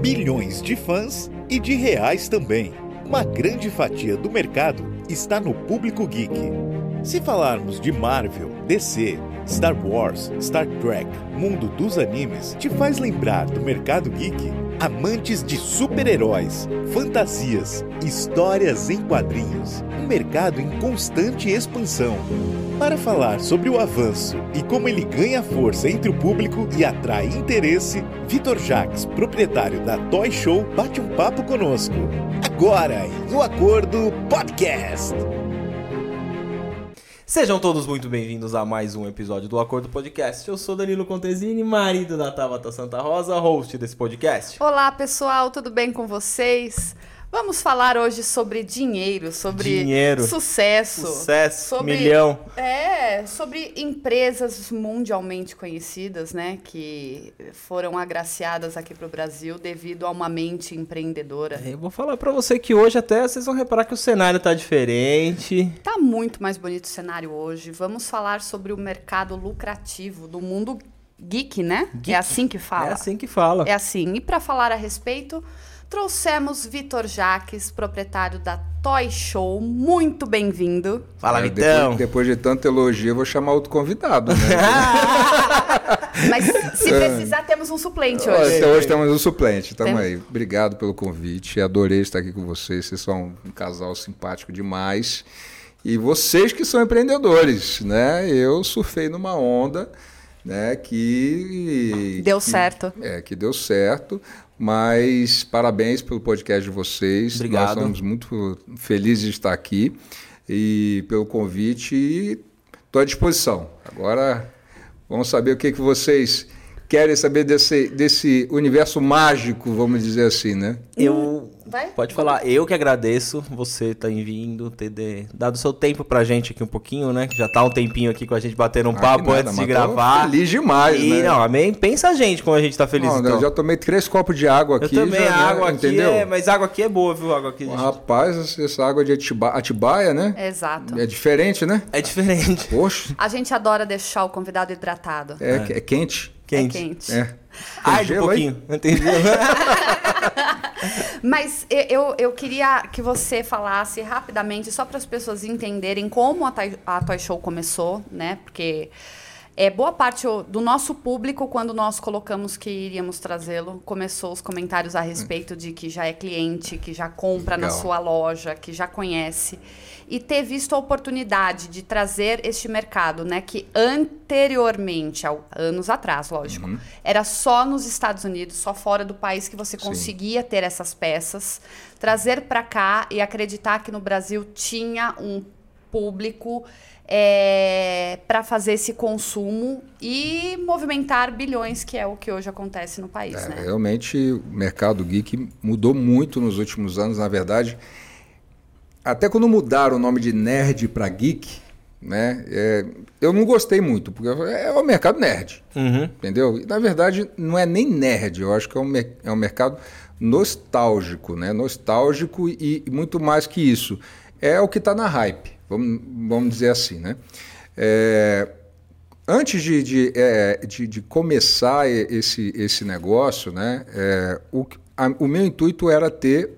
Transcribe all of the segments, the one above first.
Bilhões de fãs e de reais também. Uma grande fatia do mercado está no público geek. Se falarmos de Marvel, DC, Star Wars, Star Trek, mundo dos animes, te faz lembrar do mercado geek? Amantes de super-heróis, fantasias, histórias em quadrinhos, um mercado em constante expansão. Para falar sobre o avanço e como ele ganha força entre o público e atrai interesse, Vitor Jacques, proprietário da Toy Show, bate um papo conosco. Agora, em O Acordo Podcast. Sejam todos muito bem-vindos a mais um episódio do Acordo Podcast. Eu sou Danilo Contesini, marido da Tabata Santa Rosa, host desse podcast. Olá, pessoal, tudo bem com vocês? Vamos falar hoje sobre dinheiro, sobre Dinheiro. sucesso. Sucesso, sobre, milhão. É, sobre empresas mundialmente conhecidas, né, que foram agraciadas aqui para o Brasil devido a uma mente empreendedora. Eu vou falar pra você que hoje até vocês vão reparar que o cenário tá diferente. Tá muito mais bonito o cenário hoje. Vamos falar sobre o mercado lucrativo do mundo geek, né? Geek. É assim que fala. É assim que fala. É assim. E para falar a respeito, trouxemos Vitor Jaques, proprietário da Toy Show. Muito bem-vindo. Fala, É, Vitão. Depois, depois de tanto elogio, eu vou chamar outro convidado, né? Mas se precisar, temos um suplente hoje. Até hoje temos um suplente, tamo Tem- aí. Obrigado pelo convite, adorei estar aqui com vocês, vocês são um casal simpático demais. E vocês que são empreendedores, né? Eu surfei numa onda, né, que... Deu que- certo. É, que deu certo, mas parabéns pelo podcast de vocês. Obrigado. Nós estamos muito felizes de estar aqui e pelo convite e estou à disposição. Agora vamos saber o que, que vocês querem saber desse, desse universo mágico, vamos dizer assim, né? Eu. Vai? Pode falar, eu que agradeço você ter vindo, ter de- dado seu tempo pra gente aqui um pouquinho, né? Que já tá um tempinho aqui com a gente batendo um Ah, papo nada, antes de gravar. Feliz demais, e né? não, amém. Pensa a gente como a gente tá feliz. Não, então. Eu já tomei três copos de água Eu aqui. também, já, né, água aqui entendeu? é. Mas água aqui é boa, viu? Água aqui. Rapaz, essa água de Atiba- Atibaia, né? Exato. É diferente, né? É diferente. Poxa, A gente adora deixar o convidado hidratado. é, é quente. Quente. É quente. É. Tem Arde um gelo pouquinho. Entendeu? Mas e- eu, eu queria que você falasse rapidamente, só para as pessoas entenderem como a a Toy Show começou, né? Porque é, boa parte do nosso público, quando nós colocamos que iríamos trazê-lo, começou os comentários a respeito de que já é cliente, que já compra na Legal. sua loja, que já conhece. E ter visto a oportunidade de trazer este mercado, né? Que anteriormente, ao- anos atrás, lógico, era só nos Estados Unidos, só fora do país que você Sim. conseguia ter essas peças, trazer para cá e acreditar que no Brasil tinha um público para fazer esse consumo e movimentar bilhões, que é o que hoje acontece no país, É, né? Realmente o mercado geek mudou muito nos últimos anos, na verdade. Até quando mudaram o nome de nerd para geek, né? é, eu não gostei muito, porque falei, é o mercado nerd, Uhum. entendeu? E, na verdade, não é nem nerd, eu acho que é um, é um mercado nostálgico, né? Nostálgico e, e muito mais que isso. É o que está na hype, vamos, vamos dizer assim, né? É, Antes de, de, é, de, de começar esse, esse negócio, né, é, o, a- o meu intuito era ter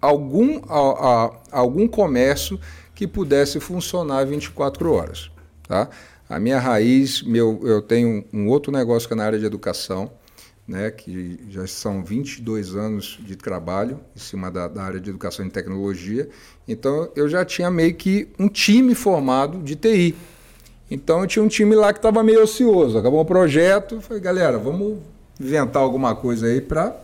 algum, a- a- algum comércio que pudesse funcionar 24 horas. Tá? A minha raiz, meu, eu tenho um outro negócio que é na área de educação, né, que já são 22 anos de trabalho em cima da, da área de educação e tecnologia. Então, eu já tinha meio que um time formado de TI. Então eu tinha um time lá que estava meio ocioso. Acabou o projeto, falei, galera, vamos inventar alguma coisa aí para.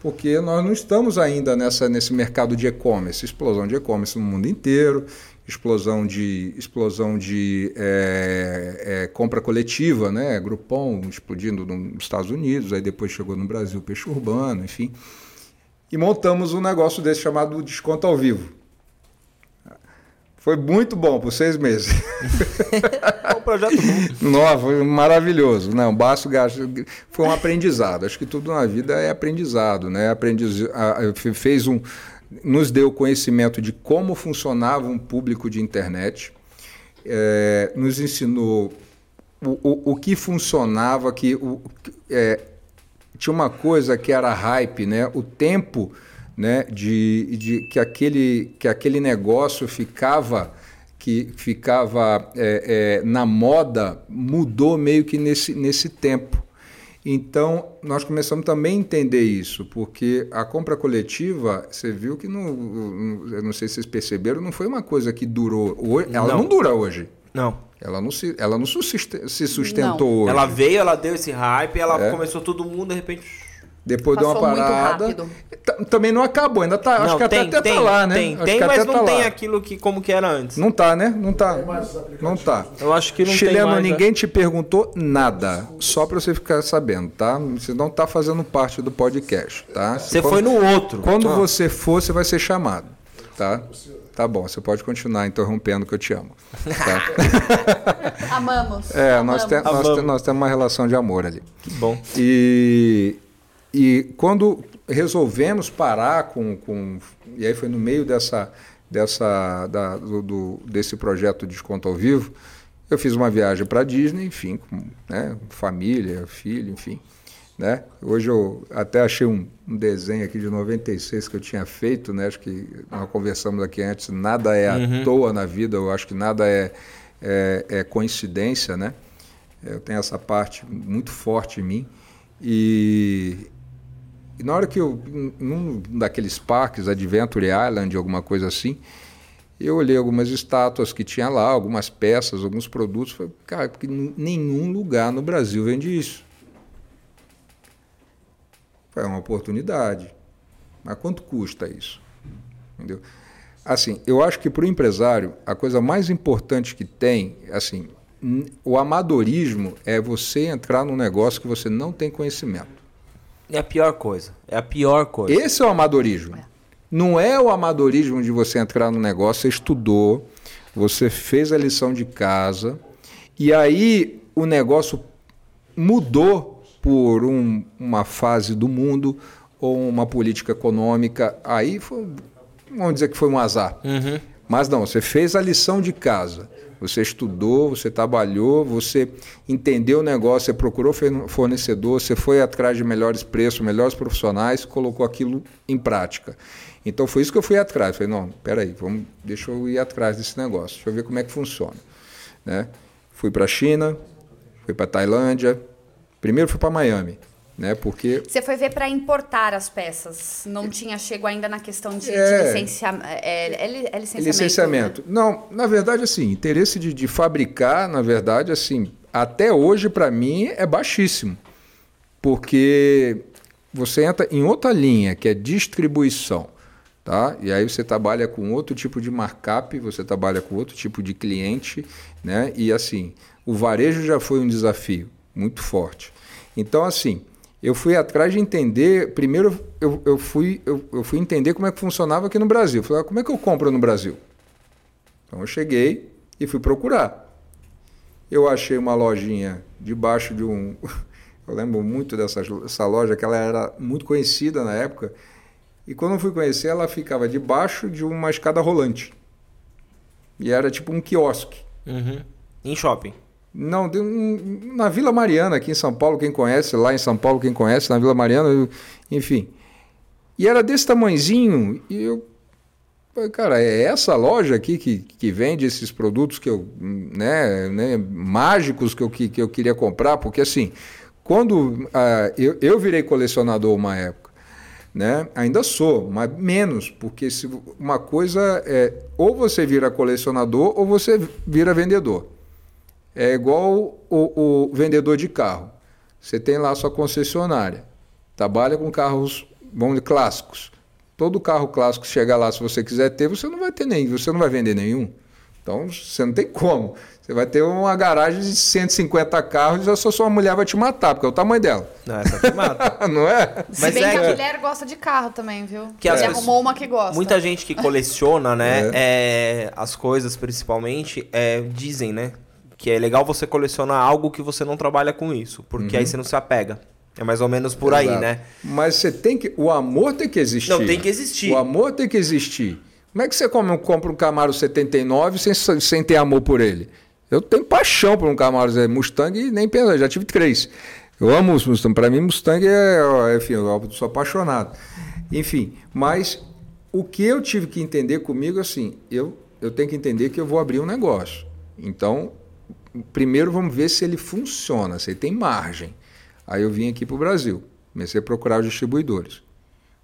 Porque nós não estamos ainda nessa, nesse mercado de e-commerce, explosão de e-commerce no mundo inteiro, explosão de, explosão de é, é, compra coletiva, né? Groupon explodindo nos Estados Unidos, aí depois chegou no Brasil peixe urbano, enfim. E montamos um negócio desse chamado Desconto ao Vivo. Foi muito bom por seis meses. É um projeto bom. Nossa, foi maravilhoso. Não, baixo gasto foi um aprendizado. Acho que tudo na vida é aprendizado, né? Aprendiz, fez um, nos deu conhecimento de como funcionava um público de internet, eh, nos ensinou o, o, o que funcionava, que o, é, tinha uma coisa que era hype, né? O tempo né, de, de que, aquele, que aquele negócio ficava que ficava é, é, na moda mudou meio que nesse, nesse tempo. Então, nós começamos também a entender isso, porque a compra coletiva, você viu que, não, não sei se vocês perceberam, não foi uma coisa que durou. Ela não, não dura hoje. Não. Ela não se, ela não se sustentou não. hoje. Ela veio, ela deu esse hype, ela é. começou todo mundo, de repente depois Passou deu uma parada. Também não acabou, ainda tá. Não, acho que tem, até, tem, tá lá, né? Tem, tem mas não tá tem lá. aquilo que como que era antes. Não tá, né? Não tá. Não tá. Eu acho que não Chileno, mais, né? ninguém né? te perguntou nada. Só para você ficar sabendo, tá? Você não tá fazendo parte do podcast, tá? Você quando, foi no outro. Quando ah. você for, você vai ser chamado, tá? Tá bom, você pode continuar interrompendo que eu te amo. Tá? Amamos. É, Amamos. Nós, te, nós, te, nós temos uma relação de amor ali. Que bom. E, e quando resolvemos parar com, com. E aí foi no meio dessa, dessa, da, do, do, desse projeto Desconto ao Vivo, eu fiz uma viagem para a Disney, enfim, com né, família, filho, enfim. Né? Hoje eu até achei um, um, desenho aqui de 96 que eu tinha feito, né? acho que nós conversamos aqui antes, nada é uhum. à toa na vida, eu acho que nada é, é, é coincidência, né? Eu tenho essa parte muito forte em mim. E, e na hora que eu, num daqueles parques, Adventure Island, alguma coisa assim, eu olhei algumas estátuas que tinha lá, algumas peças, alguns produtos, falei, cara, porque nenhum lugar no Brasil vende isso. É uma oportunidade. Mas quanto custa isso? Entendeu? Assim, eu acho que para o empresário, a coisa mais importante que tem, assim, o amadorismo é você entrar num negócio que você não tem conhecimento. É a pior coisa. É a pior coisa. Esse é o amadorismo. É. Não é o amadorismo de você entrar no negócio, você estudou, você fez a lição de casa, e aí o negócio mudou por um, uma fase do mundo ou uma política econômica. Aí foi, vamos dizer que foi um azar. Uhum. Mas não, você fez a lição de casa. Você estudou, você trabalhou, você entendeu o negócio, você procurou fornecedor, você foi atrás de melhores preços, melhores profissionais, colocou aquilo em prática. Então foi isso que eu fui atrás. Falei, não, peraí, vamos, deixa eu ir atrás desse negócio, deixa eu ver como é que funciona. Né? Fui para a China, fui para a Tailândia, primeiro fui para Miami né? Porque você foi ver para importar as peças, não tinha chego ainda na questão de, é, de licenciamento. É, é, é, licenciamento. licenciamento. Né? Não, na verdade, assim, interesse de, de fabricar, na verdade, assim, até hoje para mim é baixíssimo, porque você entra em outra linha que é distribuição. Tá? E aí você trabalha com outro tipo de markup, você trabalha com outro tipo de cliente, né? E assim, o varejo já foi um desafio muito forte. Então, assim, eu fui atrás de entender. Primeiro, eu, eu, fui, eu, eu fui entender como é que funcionava aqui no Brasil. falei, ah, como é que eu compro no Brasil? Então eu cheguei e fui procurar. Eu achei uma lojinha debaixo de um. Eu lembro muito dessa, dessa loja, que ela era muito conhecida na época. E quando eu fui conhecer, ela ficava debaixo de uma escada rolante. E era tipo um quiosque. Uhum. Em shopping. Não, na Vila Mariana, aqui em São Paulo, quem conhece, lá em São Paulo, quem conhece, na Vila Mariana, enfim. E era desse tamanhozinho, e eu. Cara, é essa loja aqui que, que vende esses produtos que eu, né, né mágicos que eu, que, que eu queria comprar, porque assim, quando uh, eu, eu virei colecionador uma época, né? Ainda sou, mas menos, porque se uma coisa é ou você vira colecionador ou você vira vendedor. É igual o, o vendedor de carro. Você tem lá a sua concessionária, trabalha com carros, vamos clássicos. Todo carro clássico que chegar lá, se você quiser ter, você não vai ter nem, você não vai vender nenhum. Então, você não tem como. Você vai ter uma garagem de 150 carros e a sua mulher vai te matar, porque é o tamanho dela. Não, essa te mata. não é? Se Mas bem é... que a mulher gosta de carro também, viu? Que Ele arrumou uma que gosta. Muita gente que coleciona, né? É. É, as coisas, principalmente, é, dizem, né? Que é legal você colecionar algo que você não trabalha com isso, porque uhum. aí você não se apega. É mais ou menos por Exato. aí, né? Mas você tem que. O amor tem que existir. Não, tem que existir. O amor tem que existir. Como é que você compra um Camaro 79 sem, sem ter amor por ele? Eu tenho paixão por um carro Mustang e nem penso, já tive três. Eu amo os Mustang. Para mim, Mustang é, enfim, eu sou apaixonado. Enfim, mas o que eu tive que entender comigo, assim, eu, eu tenho que entender que eu vou abrir um negócio. Então, primeiro vamos ver se ele funciona, se ele tem margem. Aí eu vim aqui para o Brasil, comecei a procurar os distribuidores.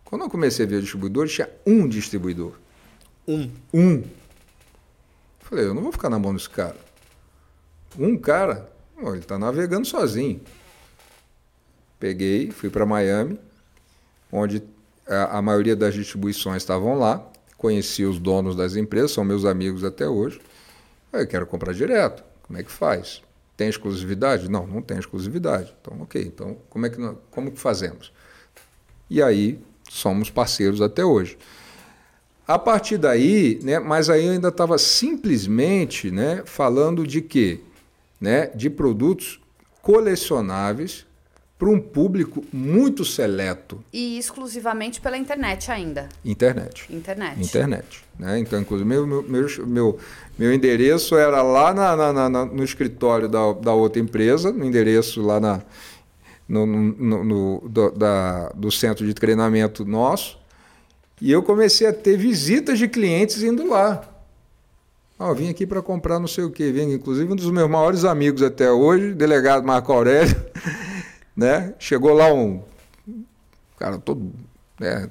Quando eu comecei a ver os distribuidores, tinha um distribuidor. Um. Um. Falei, eu não vou ficar na mão desse cara. Um cara, ele está navegando sozinho. Peguei, fui para Miami, onde a, a maioria das distribuições estavam lá, conheci os donos das empresas, são meus amigos até hoje. Eu quero comprar direto. Como é que faz? Tem exclusividade? Não, não tem exclusividade. Então, ok. Então, como é que nós, como que fazemos? E aí somos parceiros até hoje. A partir daí, né, mas aí eu ainda estava simplesmente né, falando de quê? Né, de produtos colecionáveis para um público muito seleto. E exclusivamente pela internet ainda. Internet. Internet. Internet. Né? Então, inclusive, meu, meu, meu, meu endereço era lá na, na, na, no escritório da, da outra empresa, no endereço lá na, no, no, no do, da, do centro de treinamento nosso. E eu comecei a ter visitas de clientes indo lá. Ah, vim aqui para comprar não sei o quê. Vim, inclusive, um dos meus maiores amigos até hoje, delegado Marco Aurélio. Né? Chegou lá um cara todo né,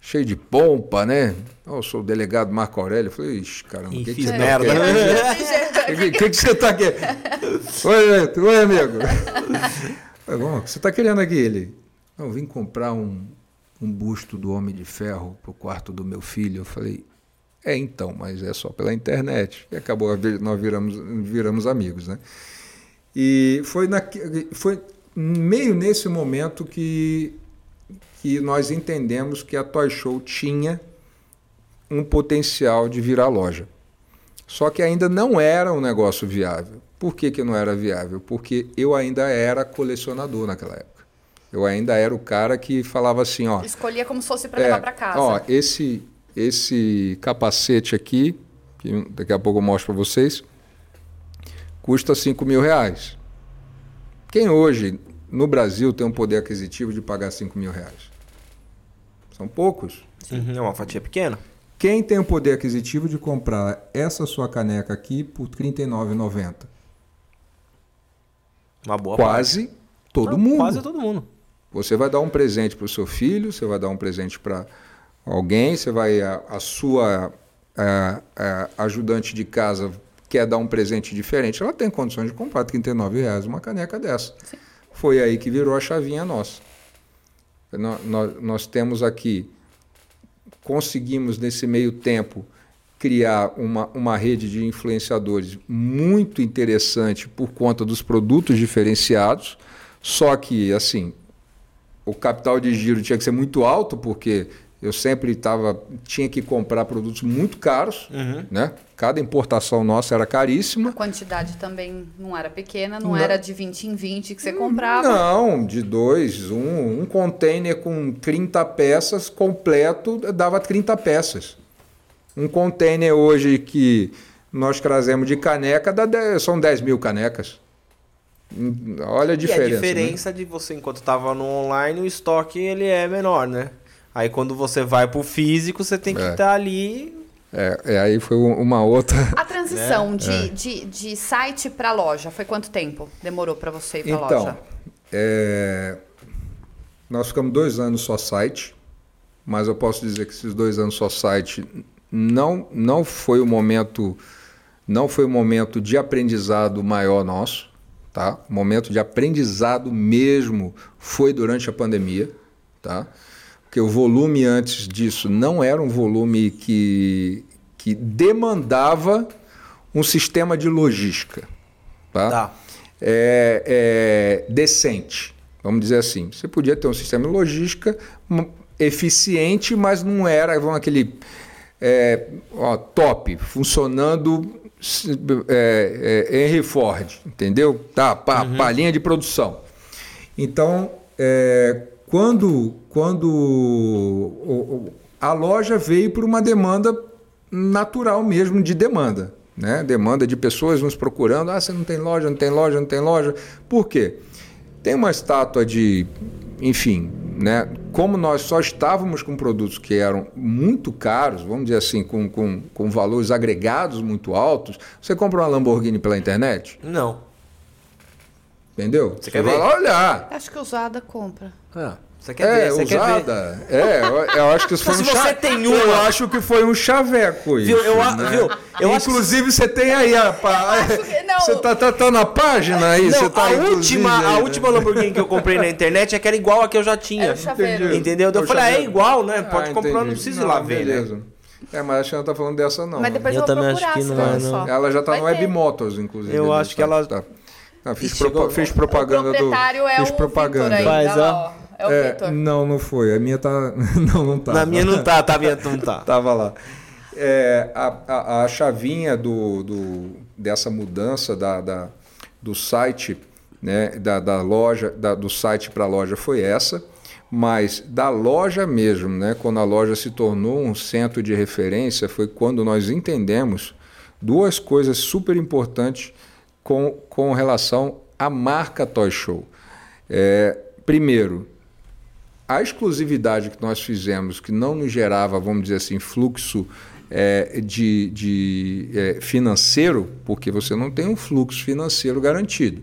cheio de pompa, né? Oh, eu sou o delegado Marco Aurélio. Eu falei, ixi, caramba, o que, que, você tá merda. tá O que, que, você tá querendo? Oi, oi, amigo. Falei, o que você tá querendo aqui? Ele, eu vim comprar um, um busto do Homem de Ferro pro quarto do meu filho. Eu falei, é então, mas é só pela internet. E acabou, nós viramos, viramos amigos, né? E foi, na, foi meio nesse momento que, que nós entendemos que a Toy Show tinha um potencial de virar loja. Só que ainda não era um negócio viável. Por que, que não era viável? Porque eu ainda era colecionador naquela época. Eu ainda era o cara que falava assim, ó. Escolhia como se fosse para é, levar para casa. Ó, esse esse capacete aqui, que daqui a pouco eu mostro para vocês, custa 5 mil reais. Quem hoje no Brasil tem um poder aquisitivo de pagar 5 mil reais? São poucos. Uhum, é uma fatia pequena. Quem tem o poder aquisitivo de comprar essa sua caneca aqui por R$ 39,90? Uma boa Quase parte. todo Não, mundo. Quase todo mundo. Você vai dar um presente para o seu filho, você vai dar um presente para alguém, você vai a, a sua a, a ajudante de casa quer dar um presente diferente, ela tem condições de comprar R$ 39,00 uma caneca dessa. Sim. Foi aí que virou a chavinha nossa. Nós, nós, nós temos aqui, conseguimos nesse meio tempo criar uma, uma rede de influenciadores muito interessante por conta dos produtos diferenciados, só que, assim, o capital de giro tinha que ser muito alto, porque eu sempre tava, tinha que comprar produtos muito caros, uhum. né? Cada importação nossa era caríssima. A quantidade também não era pequena, não, não. era de 20 em 20 que você comprava. Não, de dois. Um, um container com 30 peças completo dava 30 peças. Um container hoje que nós trazemos de caneca dá 10, são 10 mil canecas. Olha a diferença. E a diferença né? de você, enquanto estava no online, o estoque ele é menor, né? Aí quando você vai pro físico, você tem que estar é. tá ali. É, é, aí foi uma outra. A transição é. de, é. de, de site para loja foi quanto tempo demorou para você ir para então, loja? É, nós ficamos dois anos só site, mas eu posso dizer que esses dois anos só site não, não foi o momento não foi o momento de aprendizado maior nosso, tá? O momento de aprendizado mesmo foi durante a pandemia, tá? Porque o volume antes disso não era um volume que, que demandava um sistema de logística tá? tá. É, é, decente, vamos dizer assim. Você podia ter um sistema de logística eficiente, mas não era aquele é, ó, top, funcionando é, é, Henry Ford, entendeu? Tá, pá, uhum. palhinha de produção. Então, é, quando, quando a loja veio por uma demanda natural mesmo de demanda. né? Demanda de pessoas nos procurando. Ah, você não tem loja, não tem loja, não tem loja. Por quê? Tem uma estátua de, enfim, né? Como nós só estávamos com produtos que eram muito caros, vamos dizer assim, com, com, com valores agregados muito altos, você compra uma Lamborghini pela internet? Não. Entendeu? Você, quer vai ver? lá olhar. Acho que usada compra. Ah. Você quer é, ver? Você usada. Quer ver? É, eu, eu, acho que isso foi se um você cha... tem uma... Eu acho que foi um chaveco isso. Viu? Eu, né? viu? eu inclusive, você tem aí a. Que, não, você tá, tá, tá, na página aí? Não, você tá, a última, aí, a né? última Lamborghini que eu comprei na internet é que era igual a que eu já tinha. Entendeu? Eu falei, ah, é igual, né? Pode Ah, comprar, não precisa ir lá ver, né? beleza. É, mas acho que ela tá falando dessa não. Mas né? depois Eu eu, vou também acho que não é, não. só. Ela já tá Vai no ter. Web Motors, inclusive. Eu do acho que site, ela- Tá. Ah, fiz, propa- fiz propaganda o proprietário do. é fiz o propaganda. Aí, Faz, ó. É o É, não, não foi. A minha tá. Não, não tá. Na minha não tá, tá, minha não tá. Tava lá. É, a, a, a chavinha do, do, dessa mudança da, da- do site, né, da, da loja, da- do site para a loja foi essa, mas da loja mesmo, né, quando a loja se tornou um centro de referência, foi quando nós entendemos duas coisas super importantes com, com relação à marca Toy Show. É, primeiro, a exclusividade que nós fizemos, que não nos gerava, vamos dizer assim, fluxo é, de, de, é, financeiro, porque você não tem um fluxo financeiro garantido.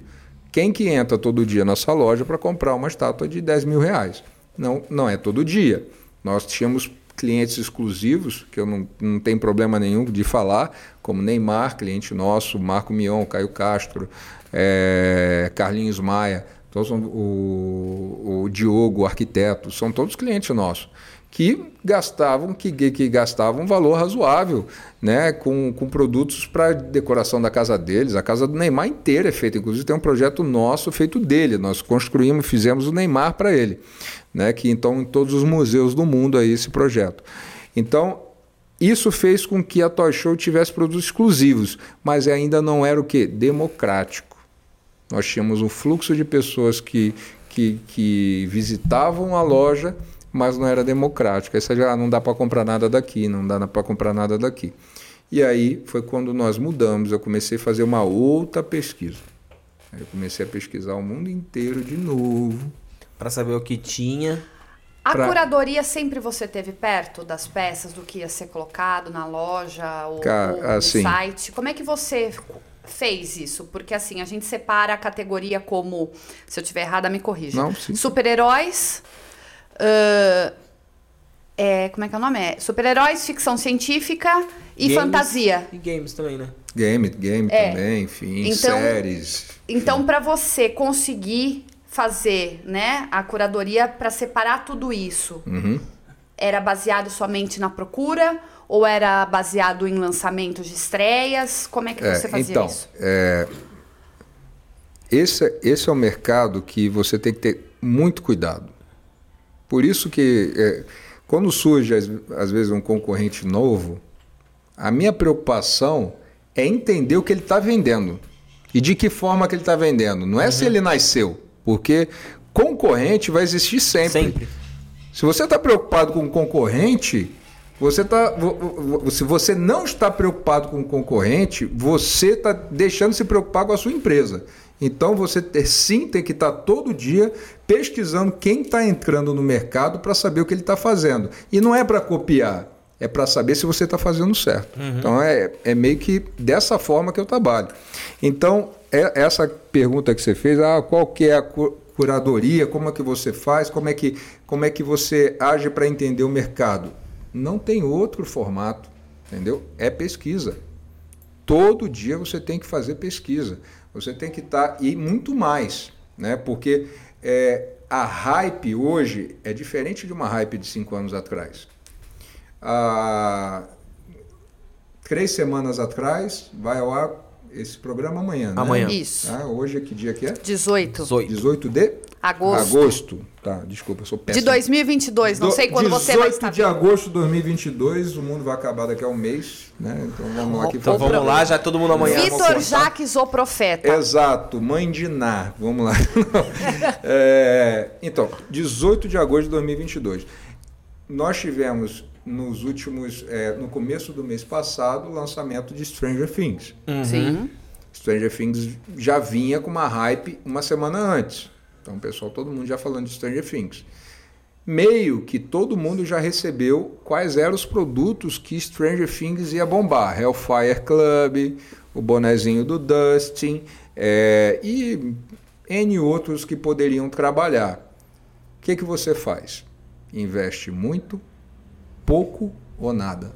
Quem que entra todo dia na nossa loja para comprar uma estátua de 10 mil reais? Não, não é todo dia. Nós tínhamos clientes exclusivos, que eu não, não tenho problema nenhum de falar, como Neymar, cliente nosso, Marco Mion, Caio Castro, é, Carlinhos Maia, então, são o, o Diogo, o arquiteto, são todos clientes nossos que gastavam que, que gastavam um valor razoável, né, com, com produtos para decoração da casa deles. A casa do Neymar inteira é feita, inclusive tem um projeto nosso feito dele. Nós construímos, fizemos o Neymar para ele, né, que então em todos os museus do mundo aí esse projeto. Então isso fez com que a Toy Show tivesse produtos exclusivos, mas ainda não era o que democrático. Nós tínhamos um fluxo de pessoas que, que, que visitavam a loja, mas não era democrático. Aí você já ah, não dá para comprar nada daqui, não dá para comprar nada daqui. E aí foi quando nós mudamos, eu comecei a fazer uma outra pesquisa. Aí eu comecei a pesquisar o mundo inteiro de novo. Pra saber o que tinha. A pra- curadoria sempre você teve perto das peças, do que ia ser colocado na loja ou, Cara, ou no assim- site? Como é que você fez isso? Porque assim, a gente separa a categoria como, se eu tiver errada, me corrija. Não, sim. Super-heróis. Ãh, é, como é que é o nome? É super-heróis, ficção científica e Games fantasia. E games também, né? Game, game É. também, enfim, Então- séries. Então, para você conseguir fazer né, a curadoria para separar tudo isso, Uhum. era baseado somente na procura ou era baseado em lançamentos de estreias? Como é que É, você fazia então, isso? é, esse, esse é um mercado que você tem que ter muito cuidado. Por isso que é, quando surge às, às vezes um concorrente novo, a minha preocupação é entender o que ele está vendendo e de que forma que ele está vendendo. Não é se ele nasceu, porque concorrente vai existir sempre. Sempre. Se você está preocupado com o concorrente, você tá, se você não está preocupado com o concorrente, você está deixando de se preocupar com a sua empresa. Então você sim tem que estar todo dia pesquisando quem está entrando no mercado para saber o que ele está fazendo. E não é para copiar, é para saber se você está fazendo certo. Então é, é meio que dessa forma que eu trabalho. Então, é- essa pergunta que você fez, ah, qual que é a cu- curadoria, como é que você faz, como é que, como é que você age para entender o mercado? Não tem outro formato, entendeu? É pesquisa. Todo dia você tem que fazer pesquisa. Você tem que estar e muito mais, né? Porque é, a hype hoje é diferente de uma hype de cinco anos atrás. Há três semanas atrás vai ao ar esse programa amanhã, né? Amanhã. Isso. Ah, hoje é que dia que é? 18 18. 18 de agosto, agosto. Tá, desculpa, eu sou de péssimo. 2022. Não Do- sei quando você vai 18 estar de vendo. agosto de 2022, o mundo vai acabar daqui a um mês, né? Então vamos lá aqui Então vamos lá, já todo mundo amanhã. Vitor. Jaques, o profeta. Exato, mãe de Ná. Vamos lá. É, então, 18 de agosto de 2022. nós tivemos nos últimos, é, no começo do mês passado, o lançamento de Stranger Things. Uhum. Sim. Stranger Things já vinha com uma hype uma semana antes. Então, pessoal, todo mundo já falando de Stranger Things. Meio que todo mundo já recebeu quais eram os produtos que Stranger Things ia bombar. Hellfire Club, o bonezinho do Dustin é, e N outros que poderiam trabalhar. O que, que você faz? Investe muito, pouco ou nada?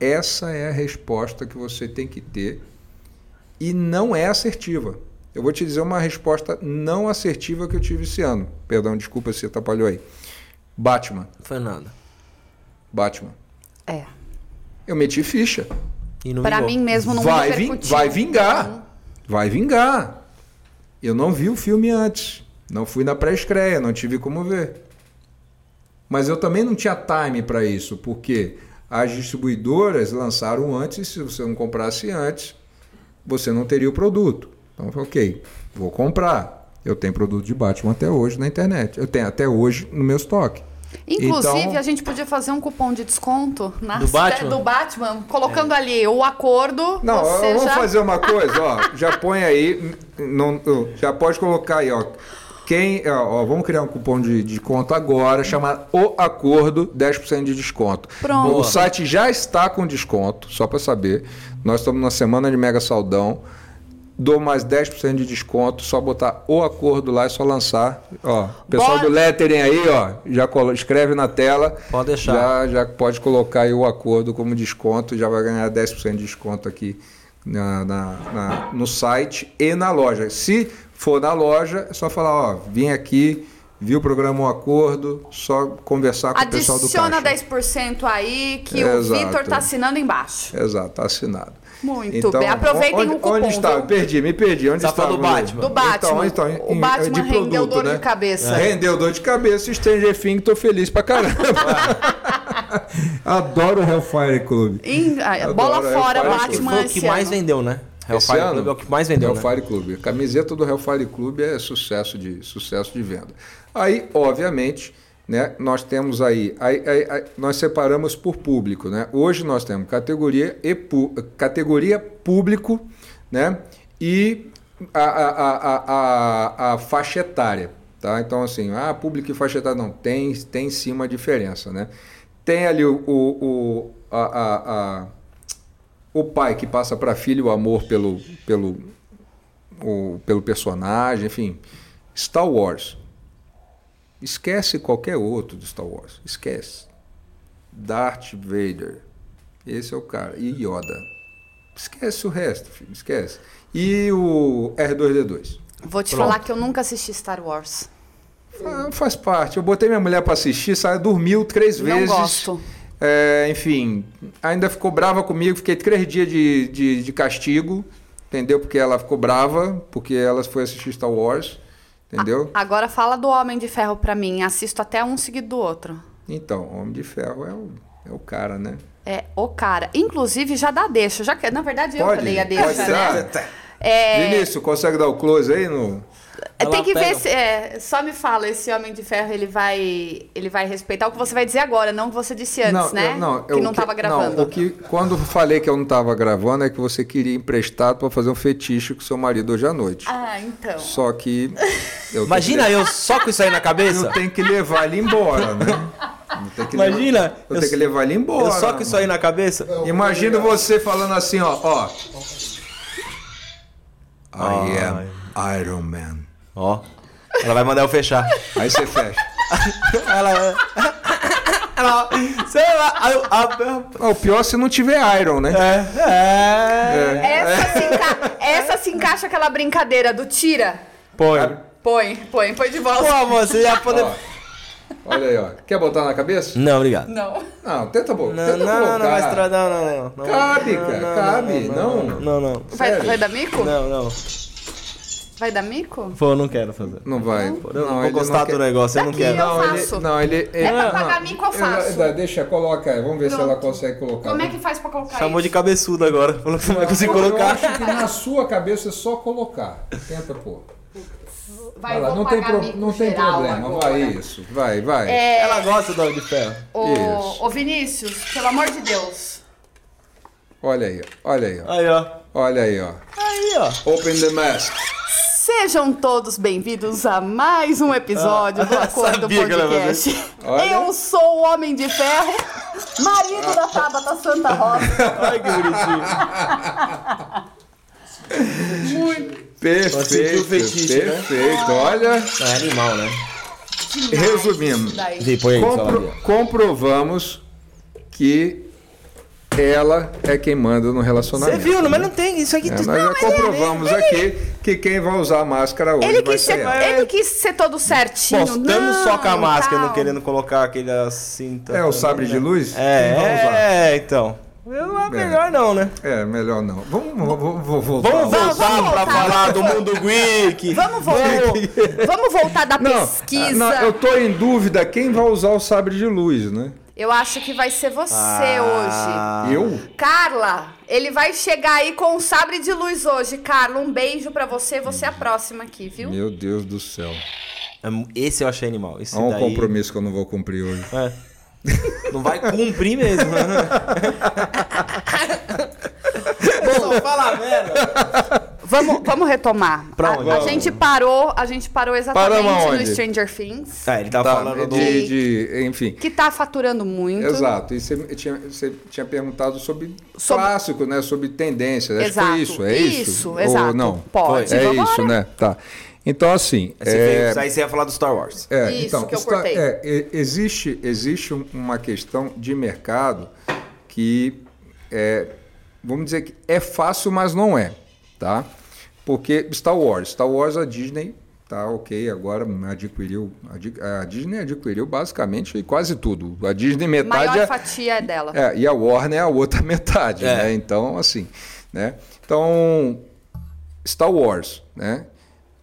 Essa é a resposta que você tem que ter e não é assertiva. Eu vou te dizer uma resposta não assertiva que eu tive esse ano. Perdão, desculpa se atrapalhou aí. Batman. Foi nada. Batman. É. Eu meti ficha. Para mim mesmo não vai, ving, vai vingar. Vai vingar. Eu não vi o filme antes. Não fui na pré-estreia, não tive como ver. Mas eu também não tinha time para isso, porque as distribuidoras lançaram antes, se você não comprasse antes, você não teria o produto. Então eu falei, ok, vou comprar. Eu tenho produto de Batman até hoje na internet. Eu tenho até hoje no meu estoque. Inclusive, então, a gente podia fazer um cupom de desconto na do, Batman? do Batman, colocando é. ali o acordo. Não, vamos já... fazer uma coisa, ó. Já põe aí, não, já pode colocar aí, ó. Quem, ó, vamos criar um cupom de, de desconto agora, chamar O Acordo, 10% de desconto. Pronto. O site já está com desconto, só para saber. Nós estamos na semana de mega saldão. Dou mais 10% de desconto, só botar o acordo lá e só lançar. Ó, pessoal do Lettering aí, ó, já escreve na tela. Pode deixar. Já, já pode colocar aí o acordo como desconto, já vai ganhar 10% de desconto aqui na, na, na, no site e na loja. Se for na loja, é só falar, ó, vim aqui, viu o programa Um Acordo, só conversar com Adiciona o pessoal do caixa. Adiciona 10% aí que Exato. o Vitor está assinando embaixo. Exato, está assinado. Muito então, bem. Aproveitem onde, o cupom. Onde está? Perdi, me perdi. Onde está? do Batman. Do Batman. Então, então, o Batman de produto, rendeu dor né? de cabeça. É. Rendeu dor de cabeça. Stranger Things, tô feliz pra caramba. Adoro o Hellfire Club. Adoro bola fora, Batman. Foi o que mais vendeu, né? Hellfire ano, Club é o que mais vendeu. Hellfire né? Club. A camiseta do Hellfire Club é sucesso de, sucesso de venda. Aí, obviamente né? Nós temos aí, aí, aí, aí, nós separamos por público. Né? Hoje nós temos categoria, e pu, categoria público né? e a, a, a, a, a faixa etária. Tá? Então, assim, ah, público e faixa etária não, tem, tem sim uma diferença. Né? Tem ali o, o, o, a, a, a, o pai que passa para filho o amor pelo, pelo, o, pelo personagem, enfim. Star Wars. Esquece qualquer outro do Star Wars. Esquece. Darth Vader. Esse é o cara. E Yoda. Esquece o resto, filho. Esquece. E o R2D2. Vou te Pronto. falar que eu nunca assisti Star Wars. Ah, faz parte. Eu botei minha mulher para assistir, saiu, dormiu três vezes. Não gosto. É, enfim, ainda ficou brava comigo. Fiquei três dias de, de, de castigo, entendeu? Porque ela ficou brava, porque ela foi assistir Star Wars. Entendeu? agora fala do Homem de Ferro para mim. Assisto até um seguido do outro. Então, Homem de Ferro é o, é o cara, né? É o cara. Inclusive, já dá deixa. Já que, na verdade, eu falei a deixa, pode né? É... Vinícius, consegue dar o close aí no... Ela Tem que pega. ver se. É, só me fala, esse Homem de Ferro ele vai, ele vai respeitar o que você vai dizer agora, não o que você disse antes, não, né? Eu, não, que não estava gravando. Não, o que, quando falei que eu não estava gravando é que você queria emprestado para fazer um fetiche com seu marido hoje à noite. Ah, então. Só que. Imagina eu só com isso aí na cabeça. Eu tenho que levar ele embora, né? Imagina. Levar, eu, eu tenho que levar ele embora. Eu só com isso aí na cabeça. Imagina você falando assim, ó, ó. I am Iron Man. Ó. Ela vai mandar eu fechar. Aí você fecha. ela. Ela. Sei lá. O pior é se não tiver Iron, né? É. é. Essa, se enca... Essa se encaixa aquela brincadeira do tira. Põe. Põe, põe, põe de volta. Pô, você já pode. Olha aí, ó. Quer botar na cabeça? Não, obrigado. Não. Não, tenta, bo não, tenta não, colocar. Não, mas tra... não, não, não, Cabe, cara. Cabe. Não. Não, não. Vai, vai dar mico? Não, não. Vai dar mico? Pô, eu não quero fazer. Não vai. Eu não, não vou gostar do negócio, eu não Daqui quero. eu Não, ele, faço. não, ele, ele É pra não, pagar não. mico, eu faço. Eu- deixa, coloca aí. Vamos ver se Pronto. ela consegue colocar. Como é que faz pra colocar Chamou de isso? cabeçudo agora. Falou que não vai conseguir Eu colocar. acho que na sua cabeça é só colocar. Tenta pôr. Vai, lá, vou não tem, pagar pro- mico não tem problema. agora. Vai isso. Vai, vai. É, Ela gosta do de Ferro. ô, ô Vinícius, pelo amor de Deus. Olha aí, olha aí, ó. Aí, ó. Olha aí, ó. Aí, ó. Open the mask. Sejam todos bem-vindos a mais um episódio do Acordo Podcast. Olha. Eu sou o Homem de Ferro, marido da Tabata Santa Rosa. Ai, que bonitinho. Perfeito, sentiu o fetiche, né? perfeito. Olha, Não, é animal, né? resumindo. Compro- comprovamos que ela é quem manda no Você relacionamento. viu, não, mas não tem isso aqui. É, nós já comprovamos aqui que quem vai usar a máscara hoje Ele vai quis, ser ser, ela. ele quis ser todo certinho. Postando não, só com a máscara, não querendo colocar aquele cinta. É o sabre de luz? É, usar? é, então. Eu não é melhor não, né? É, melhor não. Vamos, vamos, vamos voltar. Vamos voltar vamos pra voltar. falar do mundo geek. Vamos voltar, vamos voltar da Não, pesquisa. não, eu tô em dúvida quem vai usar o sabre de luz, né? Eu acho que vai ser você Ah. Eu? hoje. Carla, ele vai chegar aí com o sabre de luz hoje. Carla, um beijo pra você. Você é a próxima aqui, viu? Meu Deus do céu. Esse eu achei animal. Esse um daí... compromisso que eu não vou cumprir hoje. É. Não vai cumprir mesmo. Bom, fala merda. Vamos, vamos retomar. Pra a, onde? a Vamos. gente parou, a gente parou exatamente no? Stranger Things, É, ele tá, Tá, falando do... de, de- enfim. que tá faturando muito. Exato. E você tinha, você tinha perguntado sobre, Sobre- clássico, né? Sobre tendências. Acho que Exato. foi isso, é isso? Isso, Ou exato. não? Pode, É vambora. isso, né? Tá. Então, assim. Aí você, é, veio, aí você ia falar do Star Wars. É, Isso então, que eu está- cortei. é, existe, existe um- uma questão de mercado que é, vamos dizer que é fácil, mas não é, tá? Porque Star Wars, Star Wars a Disney tá ok, agora adquiriu a Di- a Disney adquiriu basicamente quase tudo. A Disney metade Maior é, fatia é dela. é, e a Warner é a outra metade, É. né? Então, assim, né? Então, Star Wars, né?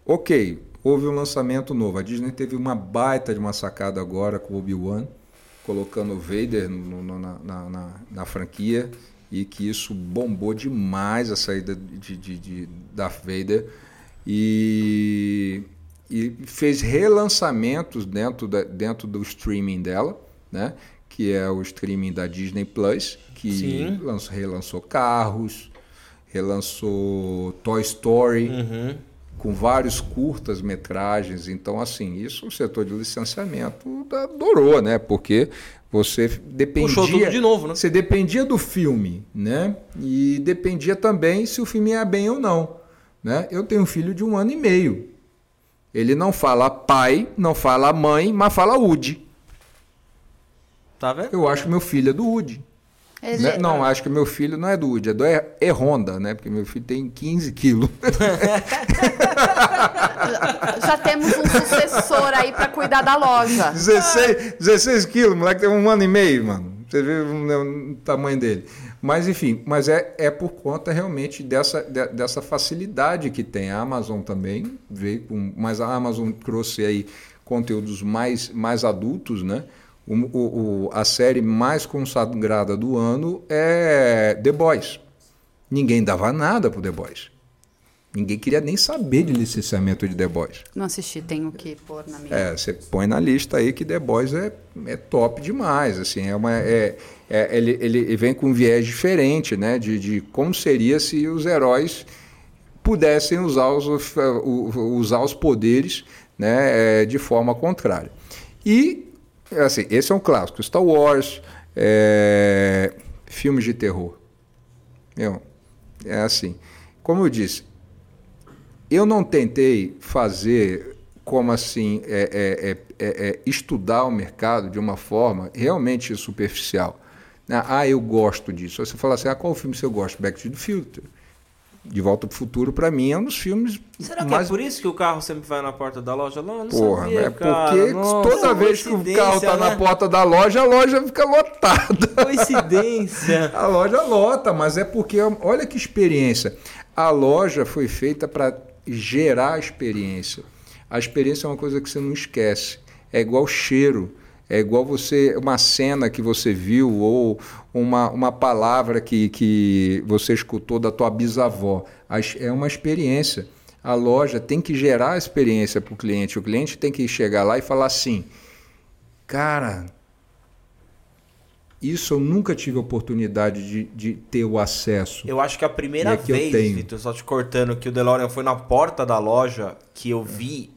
Ok, houve um lançamento novo. A Disney teve uma baita de uma sacada agora com o Obi-Wan, colocando o Vader no- no- na, na- na- na franquia e que isso bombou demais a saída de, de, de Darth Vader e, e fez relançamentos dentro, da, dentro do streaming dela, né? que é o streaming da Disney Plus, que lançou, relançou carros, relançou Toy Story, Uhum. Com vários curtas metragens. Então, assim, isso o setor de licenciamento adorou, né? Porque você dependia. Puxou tudo de novo, né? Você dependia do filme, né? E dependia também se o filme ia bem ou não. Né? Eu tenho um filho de um ano e meio. Ele não fala pai, não fala mãe, mas fala Woody. Tá vendo? Eu acho que meu filho é do Woody. Ele- Né? Não, acho que meu filho não é do Woody, é do E- E-Honda, né? Porque meu filho tem 15 quilos. Já temos um sucessor aí pra cuidar da loja. 16, 16 quilos, o moleque tem um ano e meio, mano. Você vê o, o tamanho dele. Mas, enfim, mas é, é por conta realmente dessa, de- dessa facilidade que tem. A Amazon também veio com. Mas a Amazon trouxe aí conteúdos mais, mais adultos, né? O, o- o- a série mais consagrada do ano é The Boys. Ninguém dava nada pro The Boys. Ninguém queria nem saber de licenciamento de The Boys. Não assisti, tenho que pôr na minha. É, você põe na lista aí que The Boys é, é top demais, assim, é uma, é, é- ele, ele vem com um viés diferente, né, de, de como seria se os heróis pudessem usar os, usar os poderes, né, é, de forma contrária. E, assim, esse é um clássico, Star Wars, é, filmes de terror, Meu, é assim, como eu disse, eu não tentei fazer como assim é, é, é, é, é, estudar o mercado de uma forma realmente superficial. Ah, eu gosto disso. Você fala assim, ah, qual filme você gosta? Back to the Future. De Volta para o Futuro, para mim, é um dos filmes Será que mais é por isso que o carro sempre vai na porta da loja lá? Não Porra, sabia, é porque Nossa, toda vez que o carro tá coincidência, na né? porta da loja, a loja fica lotada. Coincidência. A loja lota, mas é porque, olha que experiência. A loja foi feita para gerar experiência. A experiência é uma coisa que você não esquece. É igual cheiro. É igual você uma cena que você viu ou uma, uma palavra que, que você escutou da tua bisavó. É uma experiência. A loja tem que gerar a experiência para o cliente. O cliente tem que chegar lá e falar assim: cara, isso eu nunca tive oportunidade de, de ter o acesso. Eu acho que a primeira vez, Vitor, só te cortando, que o DeLorean foi na porta da loja, que eu vi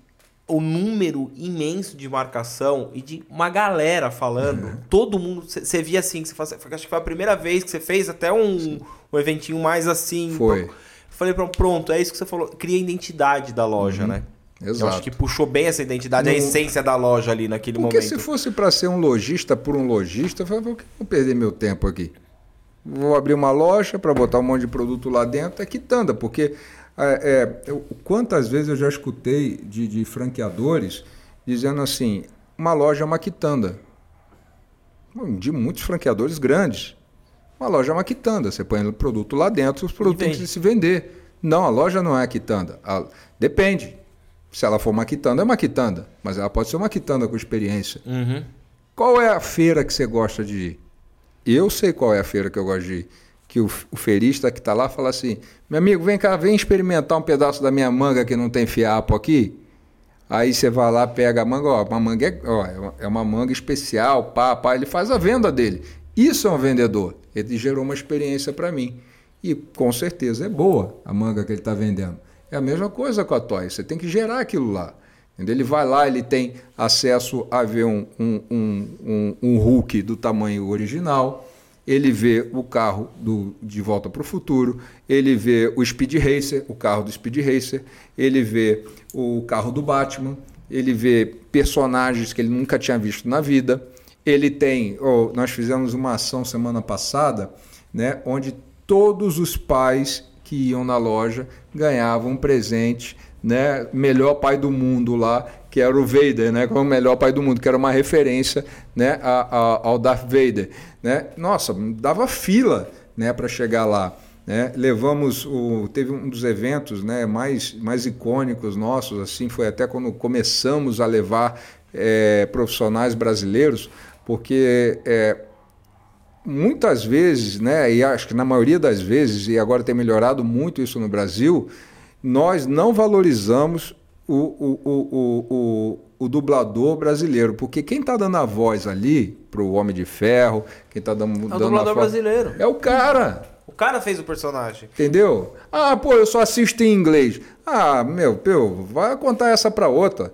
o número imenso de marcação e de uma galera falando. Uhum. Todo mundo. Você via assim, que você faz, acho que foi a primeira vez que você fez até um, um eventinho mais assim. Foi. Falei, pronto, é isso que você falou. Cria a identidade da loja, uhum. né? Exato. Eu acho que puxou bem essa identidade, no... a essência da loja ali naquele Porque momento. Porque se fosse para ser um lojista por um lojista, eu falei, por que vou perder meu tempo aqui? Vou abrir uma loja para botar um monte de produto lá dentro, é quitanda, porque é, é, eu, quantas vezes eu já escutei de, de franqueadores dizendo assim, uma loja é uma quitanda. De muitos franqueadores grandes. Uma loja é uma quitanda. Você põe o produto lá dentro, os produtos têm que se vender. Não, a loja não é quitanda. A... Depende. Se ela for uma quitanda, é uma quitanda. Mas ela pode ser uma quitanda com experiência. Uhum. Qual é a feira que você gosta de ir? Eu sei qual é a feira que eu gosto de ir. Que o, o feirista que está lá fala assim: meu amigo, vem cá, vem experimentar um pedaço da minha manga que não tem fiapo aqui. Aí você vai lá, pega a manga, ó, uma manga é, ó, é uma manga especial, pá, pá, ele faz a venda dele. Isso é um vendedor. Ele gerou uma experiência para mim. E com certeza é boa a manga que ele está vendendo. É a mesma coisa com a Toy. Você tem que gerar aquilo lá. Ele vai lá, ele tem acesso a ver um, um, um, um, um Hulk do tamanho original, ele vê o carro do De Volta para o Futuro, ele vê o Speed Racer, o carro do Speed Racer, ele vê o carro do Batman, ele vê personagens que ele nunca tinha visto na vida, ele tem, oh, nós fizemos uma ação semana passada, né, onde todos os pais que iam na loja ganhavam um presente, né, melhor pai do mundo lá, que era o Vader, né, como o melhor pai do mundo, que era uma referência, né, a, a, ao Darth Vader, né? Nossa, dava fila, né, para chegar lá. Né? Levamos o teve um dos eventos né, mais, mais icônicos nossos assim foi até quando começamos a levar é, profissionais brasileiros porque é, muitas vezes, né, e acho que na maioria das vezes, e agora tem melhorado muito isso no Brasil, nós não valorizamos o, o, o, o, o dublador brasileiro, porque quem está dando a voz ali para o Homem de Ferro, quem está dando, é o dando dublador brasileiro. É o cara. O cara fez o personagem. Entendeu? Ah, pô, eu só assisto em inglês. Ah, meu, meu, vai contar essa para outra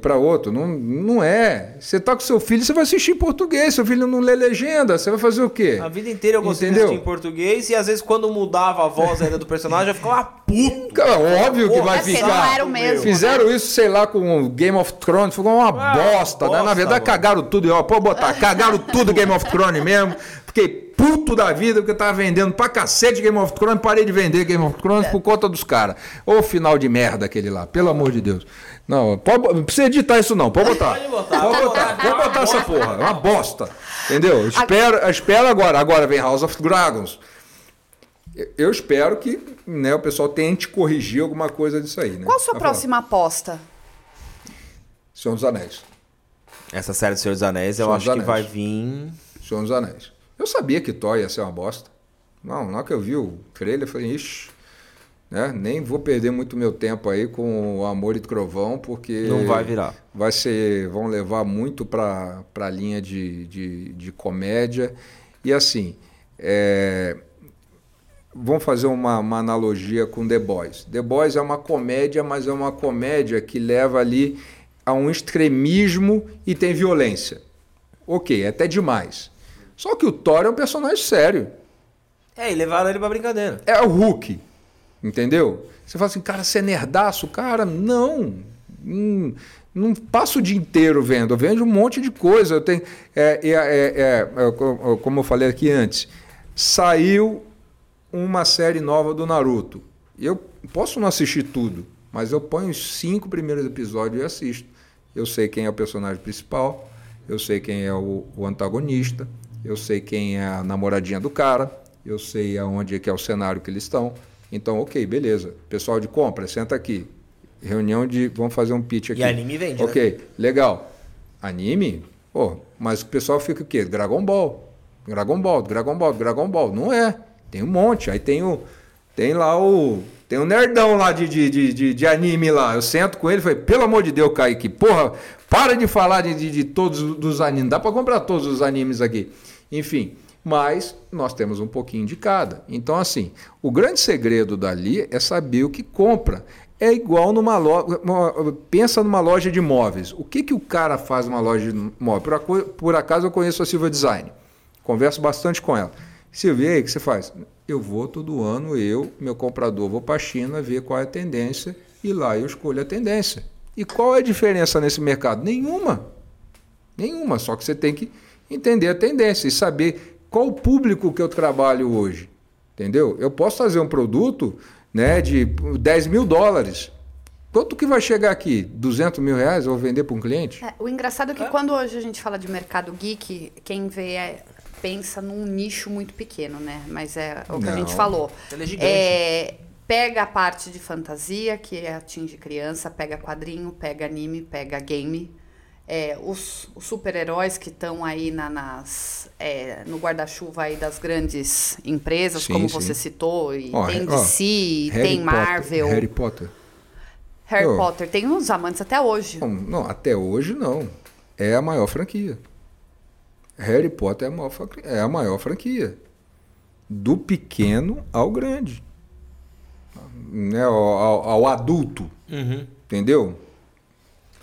para outro. Não, não é. Você tá com seu filho, você vai assistir em português. Seu filho não lê legenda, você vai fazer o quê? A vida inteira eu gostei de assistir em português e às vezes quando mudava a voz ainda do personagem, eu ficava puto. Cara, óbvio que vai é ficar. Não era o mesmo, Fizeram né? isso, sei lá, com Game of Thrones, ficou uma ah, bosta, né? Na verdade, mano. cagaram tudo. Ó, pode botar, cagaram tudo Game of Thrones mesmo. Fiquei puto da vida porque eu tava vendendo pra cacete Game of Thrones, parei de vender Game of Thrones é. por conta dos caras. Ô final de merda aquele lá, pelo amor de Deus. Não, pode, não precisa editar isso não, pode botar. Pode botar. Pode botar, pode botar essa porra, é uma bosta. Entendeu? Espero, espero agora. Agora vem House of Dragons. Eu espero que né, o pessoal tente corrigir alguma coisa disso aí. Né? Qual a sua próxima aposta? Senhor dos Anéis. Essa série do Senhor dos Anéis, eu Senhor acho que vai vir. Senhor dos Anéis. Eu sabia que Thor ia ser uma bosta. Não, na hora que eu vi o trailer, eu falei, ixi, né? Nem vou perder muito meu tempo aí com o Amor e Trovão, porque. Não vai virar. Vai ser. Vão levar muito para a linha de, de, de, comédia. E assim. É, vamos fazer uma, uma, analogia com The Boys. The Boys é uma comédia, mas é uma comédia que leva ali a um extremismo e tem violência. Ok, é até demais. Só que o Thor é um personagem sério. É, e levaram ele pra brincadeira. É o Hulk. Entendeu? Você fala assim, cara, você é nerdaço? Cara, não. Hum, não passo o dia inteiro vendo, eu vendo um monte de coisa. Eu tenho, é, é, é, é, como eu falei aqui antes, saiu uma série nova do Naruto. Eu posso não assistir tudo, mas eu ponho os cinco primeiros episódios e assisto. Eu sei quem é o personagem principal, eu sei quem é o, o antagonista, eu sei quem é a namoradinha do cara, eu sei aonde é que é o cenário que eles estão Então, ok, beleza. Pessoal de compra, senta aqui. Reunião de. Vamos fazer um pitch aqui. E anime vende. Ok, né? legal. Anime? Pô, mas o pessoal fica o quê? Dragon Ball. Dragon Ball, Dragon Ball, Dragon Ball. Não é. Tem um monte. Aí tem o. Tem lá o. Tem um nerdão lá de, de, de, de, anime lá. Eu sento com ele e falei, pelo amor de Deus, Kaique, porra, para de falar de, de, de todos os animes. Dá para comprar todos os animes aqui. Enfim, mas nós temos um pouquinho de cada. Então, assim, o grande segredo dali é saber o que compra. É igual numa loja. Pensa numa loja de móveis. O que, que o cara faz numa loja de móveis? Por, por acaso eu conheço a Silva Design. Converso bastante com ela. Silvia, aí, o que você faz? Eu vou todo ano, eu, meu comprador, vou para a China ver qual é a tendência e lá eu escolho a tendência. E qual é a diferença nesse mercado? Nenhuma. Nenhuma. Só que você tem que entender a tendência e saber qual o público que eu trabalho hoje. Entendeu? Eu posso fazer um produto né, de 10 mil dólares. Quanto que vai chegar aqui? 200 mil reais eu vou vender para um cliente? É, o engraçado é que é. quando hoje a gente fala de mercado geek, quem vê é, pensa num nicho muito pequeno, né? Mas é o que Não. a gente falou. Ele é gigante. É, pega a parte de fantasia, que atinge criança, pega quadrinho, pega anime, pega game é, os, os super-heróis que estão aí na, nas, é, no guarda-chuva aí das grandes empresas, sim, como sim. você citou, e oh, tem DC, oh, tem Marvel. Harry Potter. Harry oh. Potter, tem uns amantes até hoje. Não, não, até hoje não. É a maior franquia. Harry Potter é a maior, é a maior franquia. Do pequeno ao grande. Né, ao, ao, ao adulto. Uhum. Entendeu?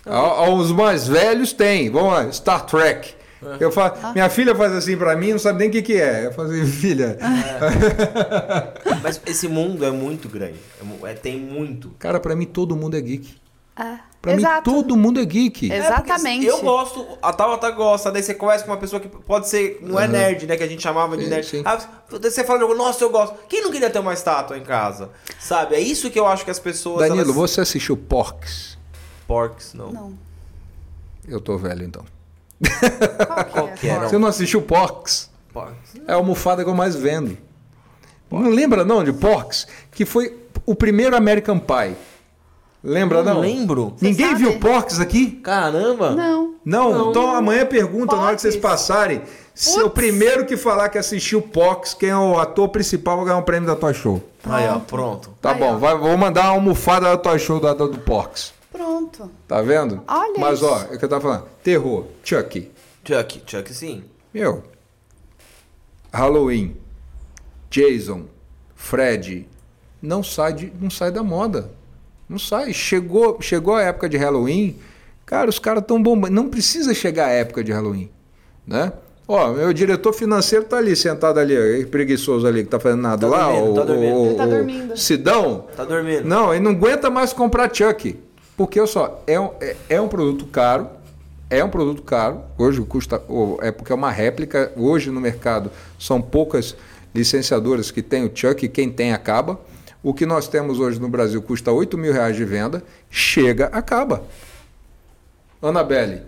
Aos mais velhos tem. Vamos lá, Star Trek. É. Eu falo, ah. Minha filha faz assim para mim, não sabe nem o que, que é. Eu falo assim, filha. É. Mas esse mundo é muito grande. É, é tem muito. Cara, para mim todo mundo é geek. É. Pra Exato. mim todo mundo é geek. Exatamente. eu gosto, a Tabata gosta, daí você conversa com uma pessoa que pode ser, não é uhum. nerd, né? Que a gente chamava de sim, nerd. Sim. Ah, você fala, nossa, eu gosto. Quem não queria ter uma estátua em casa? Sabe? É isso que eu acho que as pessoas. Danilo, elas... você assistiu Porks? Porks, não. Não. Eu tô velho então. Qual que é? Você não assistiu Porks? Porks. É a almofada que eu mais vendo. Porks. Não lembra não de Porks? Que foi o primeiro American Pie. Lembra não? Não lembro. Ninguém sabe? viu Porks aqui? Caramba. Não. Não, não. então amanhã pergunta Porks. na hora que vocês passarem. Se o primeiro que falar que assistiu Porks, quem é o ator principal, vai ganhar um prêmio da Toy Show. Pronto. Aí, ó, pronto. Tá Aí, bom, vai, vou mandar a almofada da Toy Show da, do Porks. Pronto. Tá vendo? Olha Mas, isso. ó, é o que eu tava falando. Terror, Chucky. Chucky, Chucky sim. Meu. Halloween, Jason, Fred, não sai, de, não sai da moda. Não sai. Chegou, chegou a época de Halloween, cara, os caras estão bombando. Não precisa chegar a época de Halloween, né? Ó, meu diretor financeiro tá ali, sentado ali, preguiçoso ali, que tá fazendo nada tá lá. Dormindo, o, tá dormindo. O, ele tá dormindo. Sidão. Tá dormindo. Não, ele não aguenta mais comprar Chuck. Porque, só, é um, é, é um produto caro, é um produto caro, hoje custa, é porque é uma réplica, hoje no mercado são poucas licenciadoras que têm o Chuck, e quem tem acaba. O que nós temos hoje no Brasil custa 8 mil reais de venda, chega, acaba. Anabelle,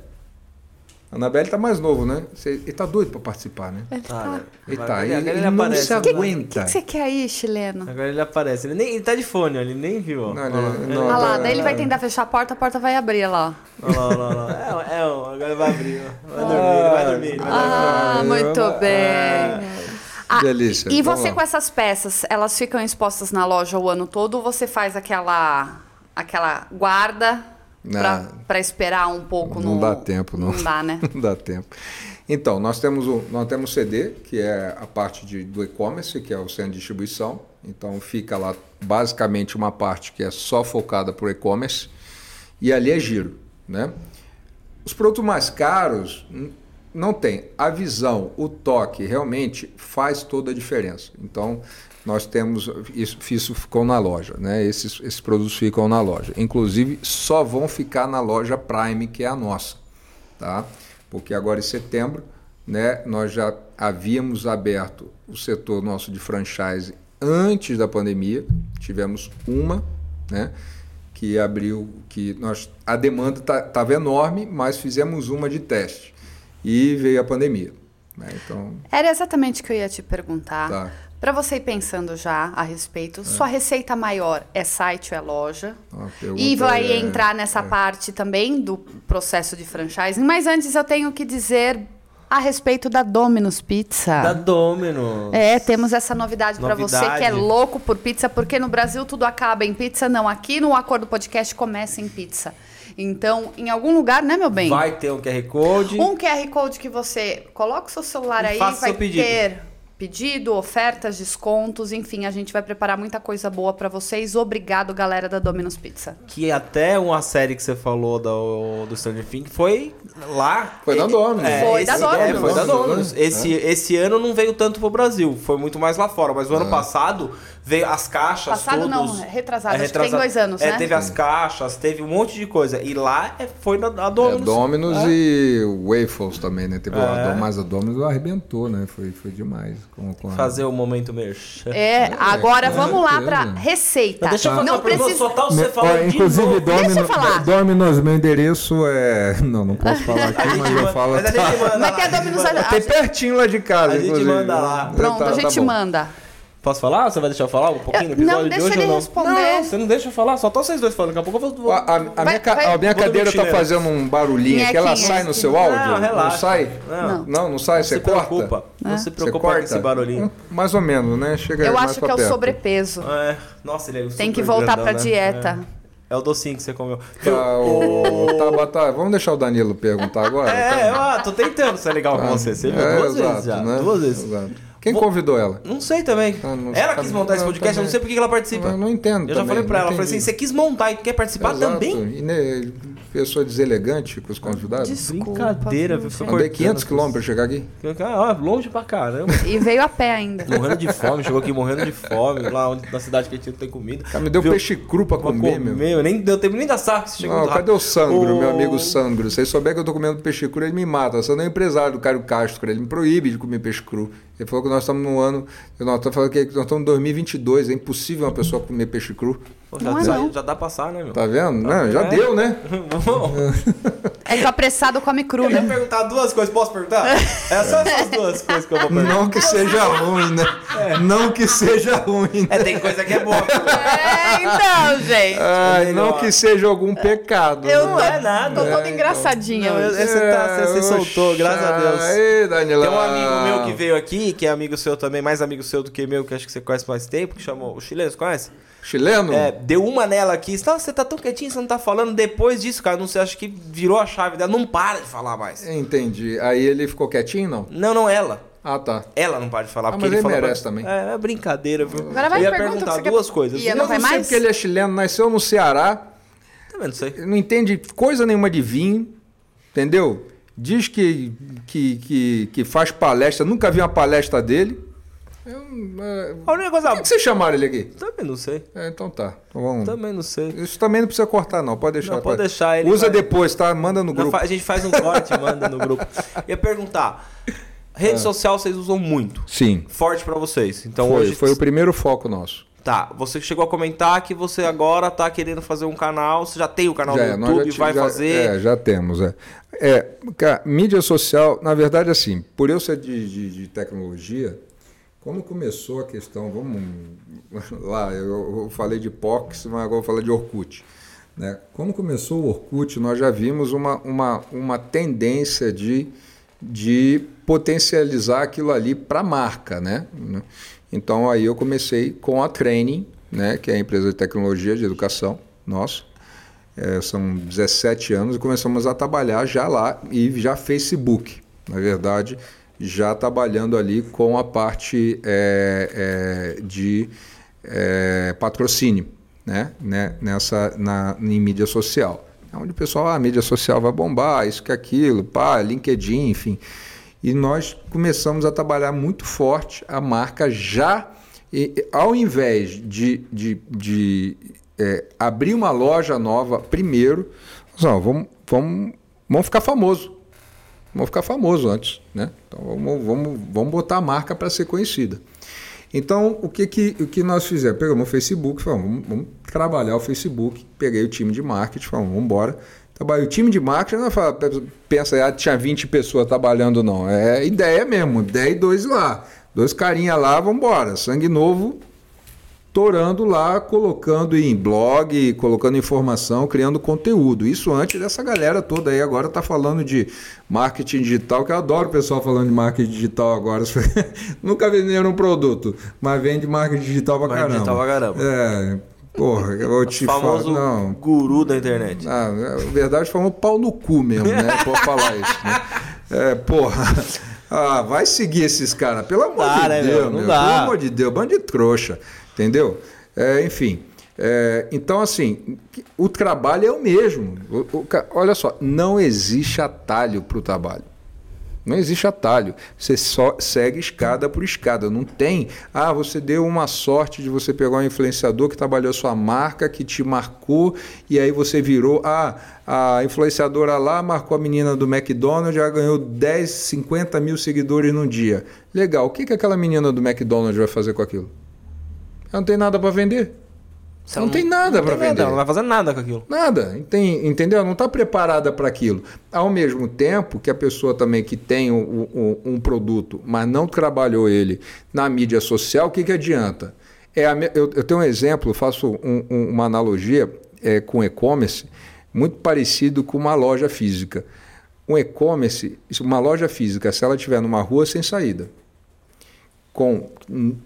Anabelle tá mais novo, né? Ele tá doido para participar, né? Ele tá. Ele, tá. ele, ele, ele não aparece. se aguenta. O que, que, você quer aí, chileno? Agora ele aparece. Ele, nem, ele tá de fone, ele nem viu. Não, ele, não, não, Olha lá, tá- daí ele vai tentar fechar a porta, a porta vai abrir lá. Olha lá, olha lá. É, é, agora ele vai abrir. Vai dormir, ele vai dormir. Vai ah, dormir. muito bem. Ah, Delícia. E você com essas peças, elas ficam expostas na loja o ano todo ou você faz aquela, aquela guarda para esperar um pouco não no... dá tempo não. Não dá né? Não dá tempo. Então nós temos o nós temos CD que é a parte de, do e-commerce que é o centro de distribuição. Então fica lá basicamente uma parte que é só focada para o e-commerce. E ali é giro né? Os produtos mais caros não tem. A visão o toque realmente faz toda a diferença. Então nós temos isso, isso ficou na loja, né? Esses, esses produtos ficam na loja. Inclusive, só vão ficar na loja Prime, que é a nossa, tá? Porque agora em setembro, né, nós já havíamos aberto o setor nosso de franchise antes da pandemia. Tivemos uma, né? Que abriu, que nós a demanda estava tá, enorme, mas fizemos uma de teste e veio a pandemia. Né? Então, Era exatamente o que eu ia te perguntar. Tá Para você ir pensando já a respeito, é. sua receita maior é site ou é loja? E vai é, entrar nessa é. parte também do processo de franchising. Mas antes eu tenho que dizer a respeito da Domino's Pizza. Da Domino's. É, temos essa novidade, novidade. para você que é louco por pizza, porque no Brasil tudo acaba em pizza. Não, aqui no Acordo Podcast começa em pizza. Então, em algum lugar, né, meu bem? Vai ter um QR Code. Um QR Code que você coloca o seu celular e aí, vai ter pedido, ofertas, descontos, enfim, a gente vai preparar muita coisa boa para vocês. Obrigado, galera da Domino's Pizza. Que até uma série que você falou do, do Stranger Things foi lá. Foi da Domino's. É, foi, da Domino's. É, foi da Domino's. Esse, é. esse ano não veio tanto pro Brasil, foi muito mais lá fora, mas o ano é. passado veio as caixas. Passado todos, não, retrasado, é, retrasado. tem dois anos, é, né? Teve as caixas, teve um monte de coisa. E lá é, foi da, da Domino's. É, Domino's é. e Waffles também, né? Teve é. mas a Domino's arrebentou, né? Foi, foi demais. Com, com Fazer o momento merchan. É, é agora vamos lá pra receita. Não, deixa eu falar, não precisa... soltar você falando Inclusive, Domino's, Domino's, meu endereço é... Não, não posso falar aqui, mas eu falo... Mas a gente manda Mas que é Domino's... Tem pertinho lá de casa, A gente manda lá. Pronto, tá, a gente tá manda. Posso falar? Você vai deixar eu falar um pouquinho do episódio não, de hoje ou não? Responder. Não, você não deixa eu falar, só tô vocês dois falando. Daqui a pouco eu vou. A, a, a vai, minha, vai, a minha cadeira tá fazendo um barulhinho aqui, ela sai no seu áudio? Não, relaxa. Não sai? Não, não, não sai, não você corta? Preocupa. Não se preocupa com esse barulhinho. Mais ou menos, né? Chega Eu acho que é o sobrepeso. É. Nossa, ele é Tem que voltar grandão, pra né? dieta. É. É o docinho que você comeu. Tá, o... tá, tá, vamos deixar o Danilo perguntar agora? É, tá. eu tô tentando ser legal com você. Você viu é, duas exato, vezes já. Né? Duas vezes. Exato. Quem convidou ela? Não sei também. Ah, não, ela quis montar esse podcast, eu não sei por que ela participa. Eu não entendo. Eu já falei pra ela, falei assim: você quis montar e quer participar Exato. também? E, né, pessoa deselegante com os convidados. Desculpa, Brincadeira, viu? Andei 500 quilômetros pra chegar aqui. Ah, longe pra caramba. E veio a pé ainda. Morrendo de fome, chegou aqui morrendo de fome, lá onde, na cidade que a gente não tem comida. Cara, me deu viu? peixe cru pra comer, comer, meu. Nem deu tempo nem da saco. Chegou não, cadê o Sandro, meu amigo Sandro? Se ele souber que eu tô comendo peixe cru, ele me mata. Eu sou nem empresário do Caio Castro, ele me proíbe de comer peixe cru. Ele falou que nós estamos no ano. Nós estamos falando que nós estamos em 2022. É impossível uma pessoa comer peixe cru. Pô, já, não é não. já dá pra passar, né, meu? Tá vendo? Tá não, já é. deu, né? é que o apressado come cru, eu né? Eu ia perguntar duas coisas. Posso perguntar? É só essas duas coisas que eu vou perguntar. Não que seja ruim, né? É. Não que seja ruim. Né? É, tem coisa que é boa. É, então, gente. Ai, não que seja algum pecado. Eu né? não é nada. Tô toda engraçadinha. Não, você, tá, você, você soltou, graças a Deus. Aí. Tem um amigo meu que veio aqui, que é amigo seu também, mais amigo seu do que meu, que acho que você conhece mais tempo, que chamou o chileno, você conhece? Chileno? É, deu uma nela aqui. Você tá, você tá tão quietinho, você não tá falando. Depois disso, cara, não sei, acho que virou a chave dela. Não para de falar mais. Entendi. Aí ele ficou quietinho, não? Não, não, ela. Ah, tá. Ela não para de falar. Ah, porque mas ele, ele merece pra... também. É, é brincadeira, viu? Agora vai Eu ia pergunta perguntar duas quer... coisas. Ia, não, não vai sei mais? porque ele é chileno, nasceu no Ceará. Também não sei. Não entende coisa nenhuma de vinho, entendeu? Diz que, que, que, que faz palestra, nunca vi uma palestra dele. Eu, é... A única coisa... Por que, que vocês chamaram ele aqui? Também não sei. É, então tá. Então vamos... Também não sei. Isso também não precisa cortar, não. Pode deixar. Não, pode, deixar. Ele Usa faz... depois, tá? Manda no grupo. A gente faz um corte manda no grupo. Ia perguntar. Rede é. social vocês usam muito. Sim. Forte para vocês. Então foi, hoje foi o primeiro foco nosso. Tá, você chegou a comentar que você agora tá querendo fazer um canal, você já tem o canal já, no YouTube, já, vai já, fazer. É, já temos, é. É, cara, mídia social, na verdade, assim, por eu ser de, de, de tecnologia, quando começou a questão, vamos lá, eu, falei de POX, mas agora vou falar de Orkut. Né? Começou o Orkut, nós já vimos uma, uma, uma tendência de, de potencializar aquilo ali para a marca. Né? Então aí eu comecei com a Training, né? que é a empresa de tecnologia de educação nossa. É, são 17 anos e começamos a trabalhar já lá e já Facebook. Na verdade, já trabalhando ali com a parte é, é, de é, patrocínio, né? né? Nessa, na, em mídia social. É onde o pessoal, ah, a mídia social vai bombar, isso que aquilo, pá, LinkedIn, enfim. E nós começamos a trabalhar muito forte a marca já, e, ao invés de, de, de é, abrir uma loja nova primeiro, vamos, vamos, vamos ficar famoso vamos ficar famoso antes, né? Então vamos, vamos, vamos botar a marca para ser conhecida. Então, o que, que, o que nós fizemos? Pegamos o Facebook, falamos, vamos, vamos trabalhar o Facebook, peguei o time de marketing, falamos, vamos embora. O time de marketing, não fala, pensa, ah, tinha 20 pessoas trabalhando, não. É ideia mesmo, 10 e 2 lá. Dois carinha lá, vambora. Sangue novo, torando lá, colocando em blog, colocando informação, criando conteúdo. Isso antes dessa galera toda aí agora tá falando de marketing digital, que eu adoro o pessoal falando de marketing digital agora. Nunca venderam um produto, mas vende marketing digital pra marketing caramba. Digital pra caramba. É, porra, eu vou te falar. Não. guru da internet. Ah, na verdade, famoso pau no cu mesmo, né? Pode falar isso. Né? É, porra. Ah, vai seguir esses caras, pelo amor dá, de né, Deus, meu, meu. Pelo amor de Deus, bando de trouxa. Entendeu? É, enfim. É, então, assim, o trabalho é o mesmo. O, o, olha só, não existe atalho para o trabalho. Não existe atalho. Você só segue escada por escada. Não tem. Ah, você deu uma sorte de você pegar um influenciador que trabalhou a sua marca, que te marcou, e aí você virou. Ah, a influenciadora lá marcou a menina do McDonald's, já ganhou 10, 50 mil seguidores num dia. Legal. O que, que aquela menina do McDonald's vai fazer com aquilo? Ela não tem nada para vender. Você não, não tem nada para vender. Nada, não vai fazer nada com aquilo. Nada, tem, entendeu? Não está preparada para aquilo. Ao mesmo tempo que a pessoa também que tem um, um, um produto, mas não trabalhou ele na mídia social, o que, que adianta? É a, eu, eu, tenho um exemplo, faço um, uma analogia é, com e-commerce, muito parecido com uma loja física. Um e-commerce, uma loja física, se ela estiver numa rua sem saída, com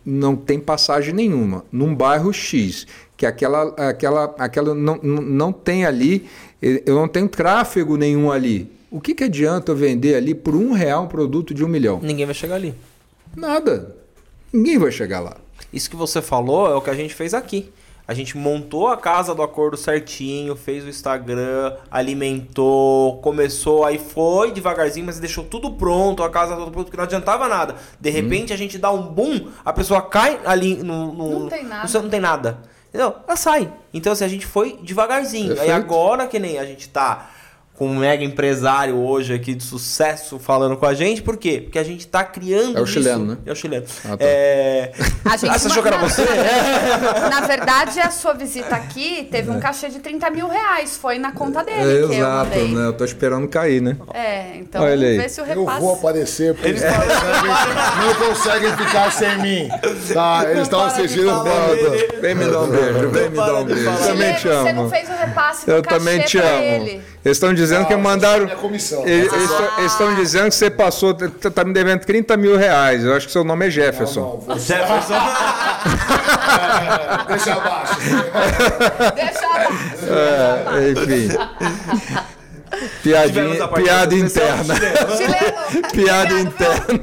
não tem passagem nenhuma num bairro X que aquela aquela aquela não, não tem ali eu não tenho tráfego nenhum ali. O que, que adianta eu vender ali por um real um produto de um milhão? Ninguém vai chegar ali. Nada. Ninguém vai chegar lá. Isso que você falou é o que a gente fez aqui a gente montou a casa do acordo certinho, fez o Instagram, alimentou, começou, aí foi devagarzinho, mas deixou tudo pronto, a casa toda pronta, porque não adiantava nada. De repente hum. a gente dá um boom, a pessoa cai ali no. no não tem nada. não tem nada. Entendeu? Ela sai. Então assim, a gente foi devagarzinho. Perfeito. Aí agora que nem a gente tá com um mega empresário hoje aqui de sucesso falando com a gente. Por quê? Porque a gente está criando. É o isso. chileno, né? É o chileno. Ah, tá. é... A gente ah, você achou que era você? Na verdade, a sua visita aqui teve um cachê de 30 mil reais. Foi na conta dele. É, que exato, eu né? Eu tô esperando cair, né? É, então Olha vamos ver se o repasse. Eu vou aparecer, porque eles não conseguem ficar sem mim. Tá, eles estão assistindo foto. Vem me dar um beijo, vem me dar um beijo. Também te amo. Você não fez o repasse do Eu também te amo. Ele. Eles estão dizendo ah, que mandaram. Comissão. Eles, ah. estão dizendo que você passou, tá, tá me devendo 30 mil reais. Eu acho que seu nome é Jefferson. Não, não, você... Jefferson. é, deixa abaixo. Deixa abaixo. É, enfim. Piadinha, piada interna. piada interna.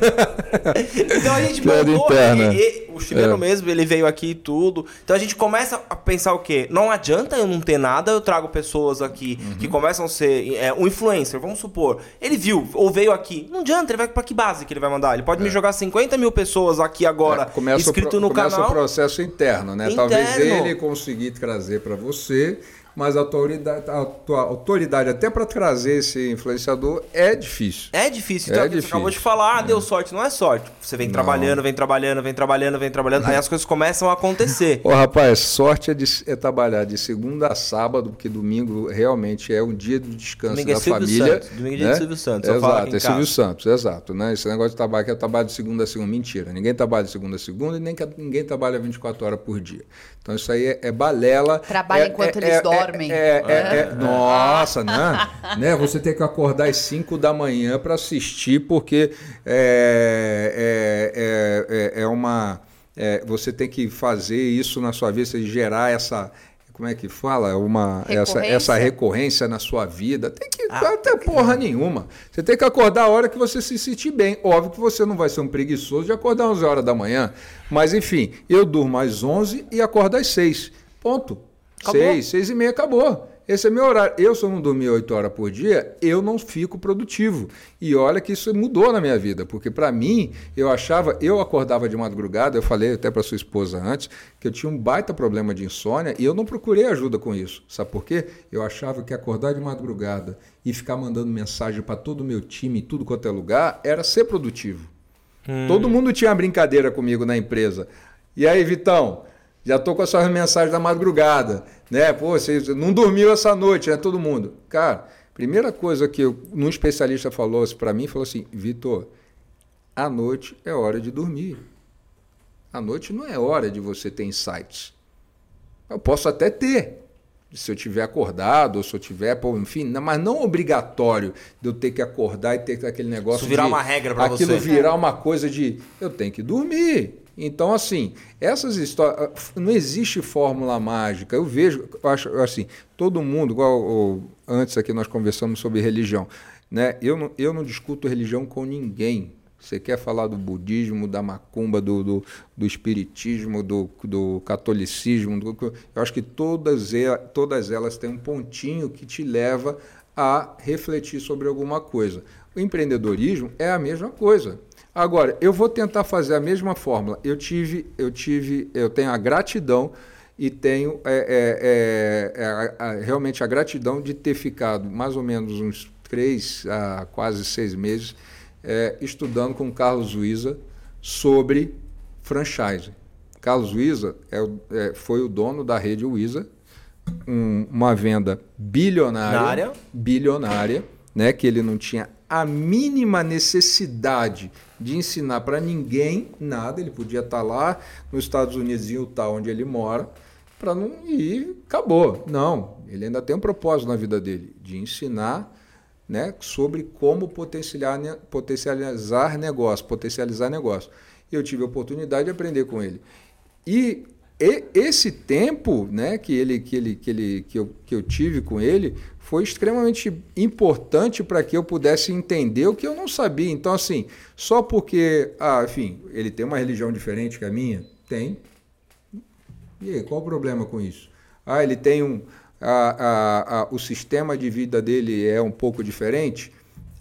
então a gente piada montou, interna. E, e, o chileno é. mesmo, ele veio aqui e tudo. Então a gente começa a pensar o quê? Não adianta eu não ter nada, eu trago pessoas aqui uhum. que começam a ser é, um influencer, vamos supor. Ele viu ou veio aqui. Não adianta, ele vai pra que base que ele vai mandar? Ele pode é. me jogar 50 mil pessoas aqui agora é, inscrito pro, no começa canal. Começa o processo interno, né? Interno. Talvez ele conseguir trazer para você mas a autoridade, a tua autoridade até para trazer esse influenciador é difícil. É difícil. Então, é difícil. Você acabou de falar, ah, deu é. sorte. Não é sorte. Você vem não. trabalhando, vem trabalhando, vem trabalhando, vem trabalhando, aí as coisas começam a acontecer. Ô, rapaz, sorte é, de, é, trabalhar de segunda a sábado, porque domingo realmente é um dia de descanso domingo é da é família. Santos. Domingo é dia né? de Silvio Santos. Exato, é Silvio Santos, exato. Né? Esse negócio de trabalho que é trabalho de segunda a segunda. Mentira. Ninguém trabalha de segunda a segunda e nem ninguém trabalha 24 horas por dia. Então isso aí é, é balela. Trabalha é, enquanto eles dormem. É, é, é, nossa, né? né? Você tem que acordar às 5 da manhã para assistir, porque é, é, é, é uma. você tem que fazer isso na sua vida, gerar essa, como é que fala? Uma, essa, essa recorrência na sua vida. Tem que. Ah, até porra nenhuma. Você tem que acordar a hora que você se sentir bem. Óbvio que você não vai ser um preguiçoso de acordar às 11 horas da manhã. Mas, enfim, eu durmo às 11 e acordo às 6. Ponto. Acabou. 6, 6 e meia acabou. Esse é meu horário. Eu, se eu não dormir 8 horas por dia, eu não fico produtivo. E olha que isso mudou na minha vida, porque para mim, eu achava, eu acordava de madrugada, eu falei até para sua esposa antes, que eu tinha um baita problema de insônia e eu não procurei ajuda com isso. Sabe por quê? Eu achava que acordar de madrugada e ficar mandando mensagem para todo o meu time, tudo quanto é lugar, era ser produtivo. Hum. Todo mundo tinha uma brincadeira comigo na empresa. E aí, Vitão? Já tô com as suas mensagens da madrugada, né? Pô, você não dormiu essa noite, né? Todo mundo. Cara, primeira coisa que eu, um especialista falou para mim, falou assim, Vitor, à noite é hora de dormir. À noite não é hora de você ter insights. Eu posso até ter, se eu tiver acordado, ou se eu tiver, pô, enfim, mas não obrigatório de eu ter que acordar e ter aquele negócio Isso virar de, uma regra para você. Aquilo virar uma coisa de eu tenho que dormir. Então, assim, essas histórias. Não existe fórmula mágica. Eu vejo, eu acho assim, todo mundo, igual antes aqui nós conversamos sobre religião. Né? Eu, não, eu não discuto religião com ninguém. Você quer falar do budismo, da macumba, do, do, do espiritismo, do, do catolicismo? Do, eu acho que todas, todas elas têm um pontinho que te leva a refletir sobre alguma coisa. O empreendedorismo é a mesma coisa. Agora, eu vou tentar fazer a mesma fórmula. Eu tive, eu tive, eu tenho a gratidão e tenho é, é, é, a, a, realmente a gratidão de ter ficado mais ou menos uns três a quase seis meses é, estudando com Carlos Luiza sobre franchise. Carlos Luiza é, é, foi o dono da rede Luiza, um, uma venda bilionária, bilionária, né, que ele não tinha a mínima necessidade de ensinar para ninguém nada. Ele podia estar tá lá nos Estados Unidos, em Utah, onde ele mora, para não ir, acabou. Não, ele ainda tem um propósito na vida dele, de ensinar né, sobre como potencializar, potencializar negócio, potencializar negócio. Eu tive a oportunidade de aprender com ele. E, e esse tempo né, que, ele, que, ele, que, ele, que, eu, que eu tive com ele foi extremamente importante para que eu pudesse entender o que eu não sabia. Então, assim, só porque, ah, enfim, ele tem uma religião diferente que a minha? Tem. E aí, qual o problema com isso? Ah, ele tem um, a, a, a, o sistema de vida dele é um pouco diferente?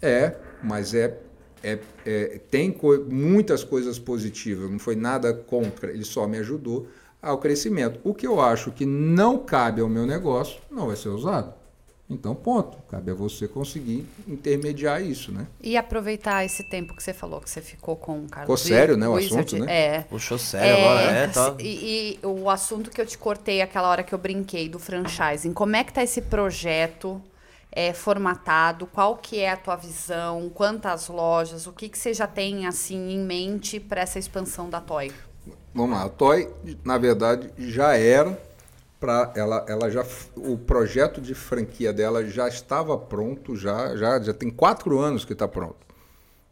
É, mas é, é, é tem co muitas coisas positivas, não foi nada contra, ele só me ajudou ao crescimento. O que eu acho que não cabe ao meu negócio não vai ser usado. Então, ponto. Cabe a você conseguir intermediar isso, né? E aproveitar esse tempo que você falou, que você ficou com o Carlos. Ficou sério, né? O assunto, né? É. Puxou sério é, agora, é, tá. E, e, o assunto que eu te cortei aquela hora que eu brinquei do franchising, como é que tá esse projeto é, formatado? Qual que é a tua visão? Quantas lojas? O que, que você já tem, assim, em mente para essa expansão da Toy? Vamos lá. A Toy, na verdade, já era para ela, ela já o projeto de franquia dela já estava pronto já já já tem quatro anos que está pronto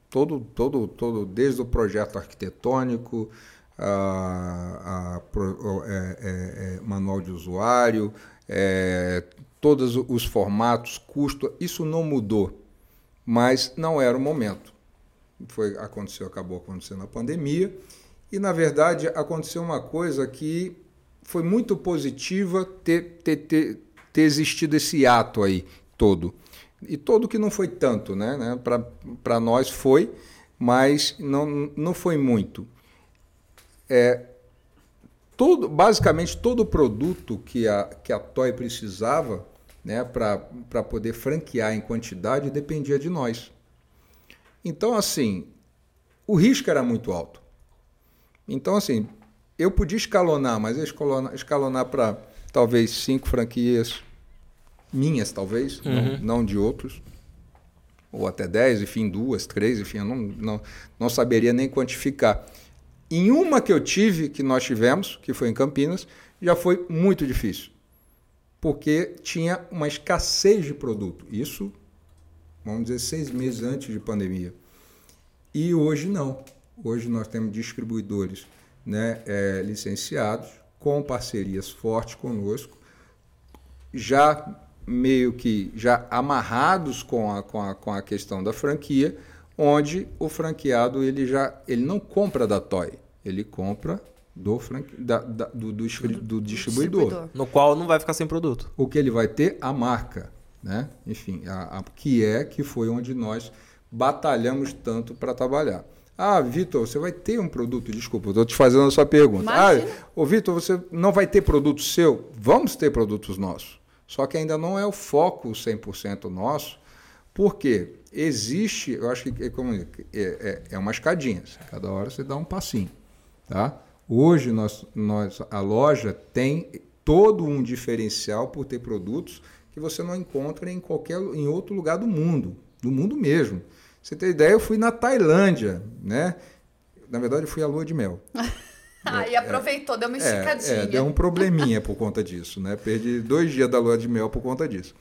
todo todo todo desde o projeto arquitetônico a, a, é, é, é, manual de usuário é, todos os formatos custo isso não mudou mas não era o momento foi aconteceu acabou acontecendo a pandemia e na verdade aconteceu uma coisa que foi muito positiva ter, ter, ter, ter existido esse ato aí todo. E todo que não foi tanto, né? né? Para nós foi, mas não, não foi muito. É, todo, basicamente, todo produto que a, que a Toy precisava né, para poder franquear em quantidade dependia de nós. Então, assim, o risco era muito alto. Então, assim, eu podia escalonar, mas eu escalonar, escalonar para talvez cinco franquias minhas, talvez, uhum. não, não, de outros. Ou até dez, enfim, duas, três, enfim, eu não, não, não saberia nem quantificar. Em uma que eu tive, que nós tivemos, que foi em Campinas, já foi muito difícil. Porque tinha uma escassez de produto. Isso, vamos dizer, seis meses antes de pandemia. E hoje não. Hoje nós temos distribuidores né, é, licenciados, com parcerias fortes conosco, já meio que já amarrados com a, com a, com a questão da franquia, onde o franqueado ele já ele não compra da Toy, ele compra do, franque, da, da, do, do, do, distribuidor, distribuidor, No qual não vai ficar sem produto. O que ele vai ter? A marca. Né? Enfim, a, a que é que foi onde nós batalhamos tanto para trabalhar. Ah, Vitor, você vai ter um produto, desculpa, estou te fazendo a sua pergunta. Imagina. Ah, ô Vitor, você não vai ter produto seu? Vamos ter produtos nossos. Só que ainda não é o foco 100% nosso, porque existe, eu acho que é, como, é, é, é uma escadinha, cada hora você dá um passinho. Tá? Hoje nós, nós, a loja tem todo um diferencial por ter produtos que você não encontra em qualquer em outro lugar do mundo, do mundo mesmo. Você tem ideia, eu fui na Tailândia, né? Na verdade, eu fui à lua de mel. Aí aproveitou, deu uma É, esticadinha. é, deu um probleminha por conta disso, né? Perdi dois dias da lua de mel por conta disso.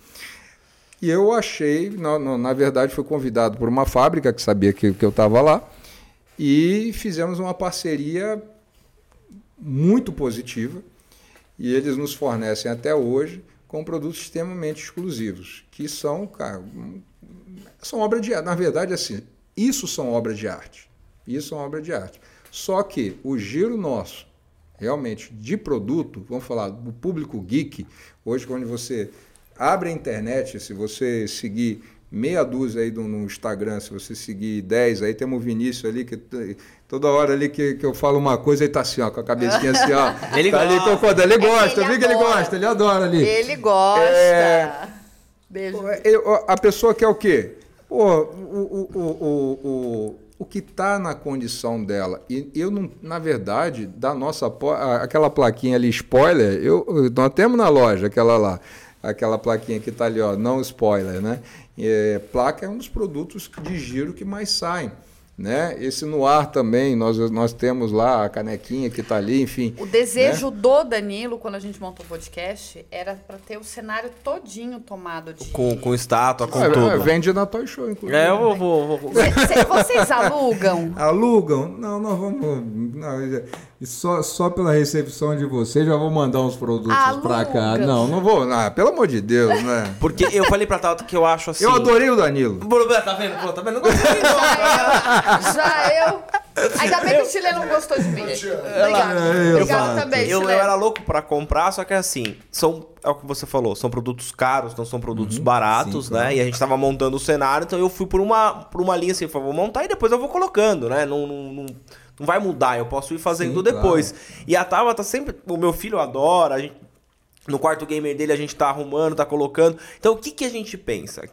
E eu achei, na, na- na verdade, fui convidado por uma fábrica que sabia que, que eu estava lá e fizemos uma parceria muito positiva e eles nos fornecem até hoje com produtos extremamente exclusivos, que são, cara, um- são obras de arte. Na verdade, assim, isso são obras de arte. Isso é uma obra de arte. Só que o giro nosso, realmente, de produto, vamos falar do público geek, hoje quando você abre a internet, se você seguir meia dúzia aí no, Instagram, se você seguir 10, aí temos o Vinícius ali, que toda hora ali que, que eu falo uma coisa, ele tá assim, ó, com a cabecinha assim, ó. Ele tá ali gosta. concordando. Ele gosta, É ele viu que ele adora. gosta, ele adora ali. Ele gosta. É. Beijo. A pessoa quer o quê? Pô, o, o, o, o, o, que está na condição dela. E eu não, na verdade, da nossa aquela plaquinha ali, spoiler, eu- nós temos na loja aquela lá, aquela plaquinha que está ali, ó, não spoiler, né? É, placa é um dos produtos de giro que mais saem. Né? Esse no ar também, nós, nós temos lá a canequinha que está ali, enfim. O desejo né? do Danilo, quando a gente montou o podcast, era pra ter o cenário todinho tomado de. Com, com estátua, com Ah, tudo. Vende na Toy Show, inclusive. É, eu vou. vou, vou- Cê- cê- vocês alugam? Alugam? Não, nós vamos. Não, e só, só pela recepção de vocês já vou mandar uns produtos pra cá. Não, não vou. Não, pelo amor de Deus, né? Porque eu falei pra Tata que eu acho assim. Eu adorei o Danilo. Tá vendo? Pô, Tá vendo? Não gostei, não. Já eu. Ainda bem que o Chile não gostou de mim. Obrigada. eu Obrigada fato. também, Eu, eu era louco pra comprar, só que assim, são, é o que você falou, são produtos caros, não são produtos baratos, sim, né? claro. E a gente tava montando o cenário, então eu fui por uma, por uma linha assim, falei, vou montar e depois eu vou colocando, né? Não, não, não, não vai mudar, eu posso ir fazendo Sim, depois. E a Tava tá sempre. O meu filho adora, a gente. No quarto gamer dele a gente tá arrumando, tá colocando. Então o que, que a gente pensa?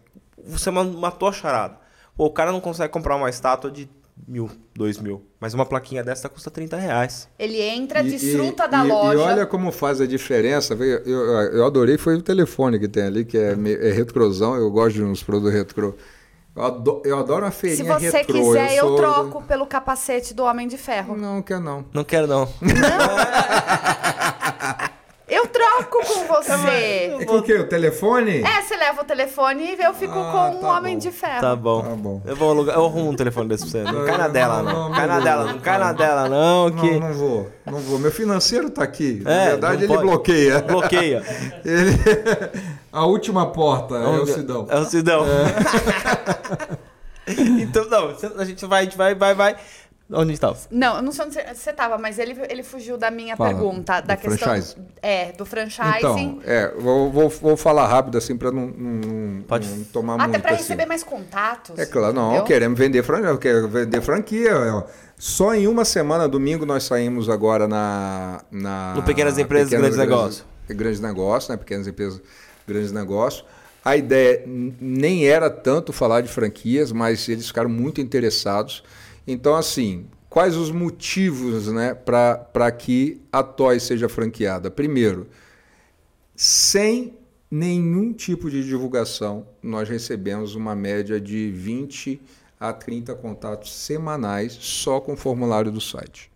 Você ma- matou a charada. Pô, o cara não consegue comprar uma estátua de mil, dois mil. Mas uma plaquinha dessa custa 30 reais. Ele entra, E- desfruta e- da e- loja. E olha como faz a diferença. Eu, eu, eu adorei foi o telefone que tem ali, que é, é retrosão. Eu gosto de uns produtos retrô. Eu adoro, eu adoro Se feirinha você retrô. quiser, eu, sou- troco pelo capacete do Homem de Ferro. Não, quer não. Não quero não. Eu troco com você. É com o quê? O telefone? É, você leva o telefone e eu fico Ah, com o tá Homem bom. de Ferro. Tá bom. Tá bom. Eu vou alugar, eu arrumo um telefone desse pra você. Não cai na dela, não. não, Cai na não, dela, não, não cai na dela, não, que. Não, não vou, não vou. Meu financeiro tá aqui. Na É, verdade, não ele pode. bloqueia. Bloqueia. Ele- A última porta é o Sidão. É o Sidão. então, não, a gente vai, a gente vai, vai, vai. Onde a gente tava? Não, eu não sei onde você- você tava, mas ele, ele fugiu da minha Fala, pergunta. do Da questão. franchise? É, do franchising. Então, é, vou, vou, vou falar rápido assim para não, não, Pode. não tomar Até muito pra assim. receber mais contatos. É claro, não, entendeu? queremos vender franquia, quero vender franquia. ó. Só em uma semana, domingo, nós saímos agora na. na No Pequenas Empresas, Grandes Negócios. Grandes negócios, né? Pequenas empresas, grandes negócios. A ideia nem era tanto falar de franquias, mas eles ficaram muito interessados. Então, assim, quais os motivos né, para que a Toy seja franqueada? Primeiro, sem nenhum tipo de divulgação, nós recebemos uma média de 20 a 30 contatos semanais só com o formulário do site.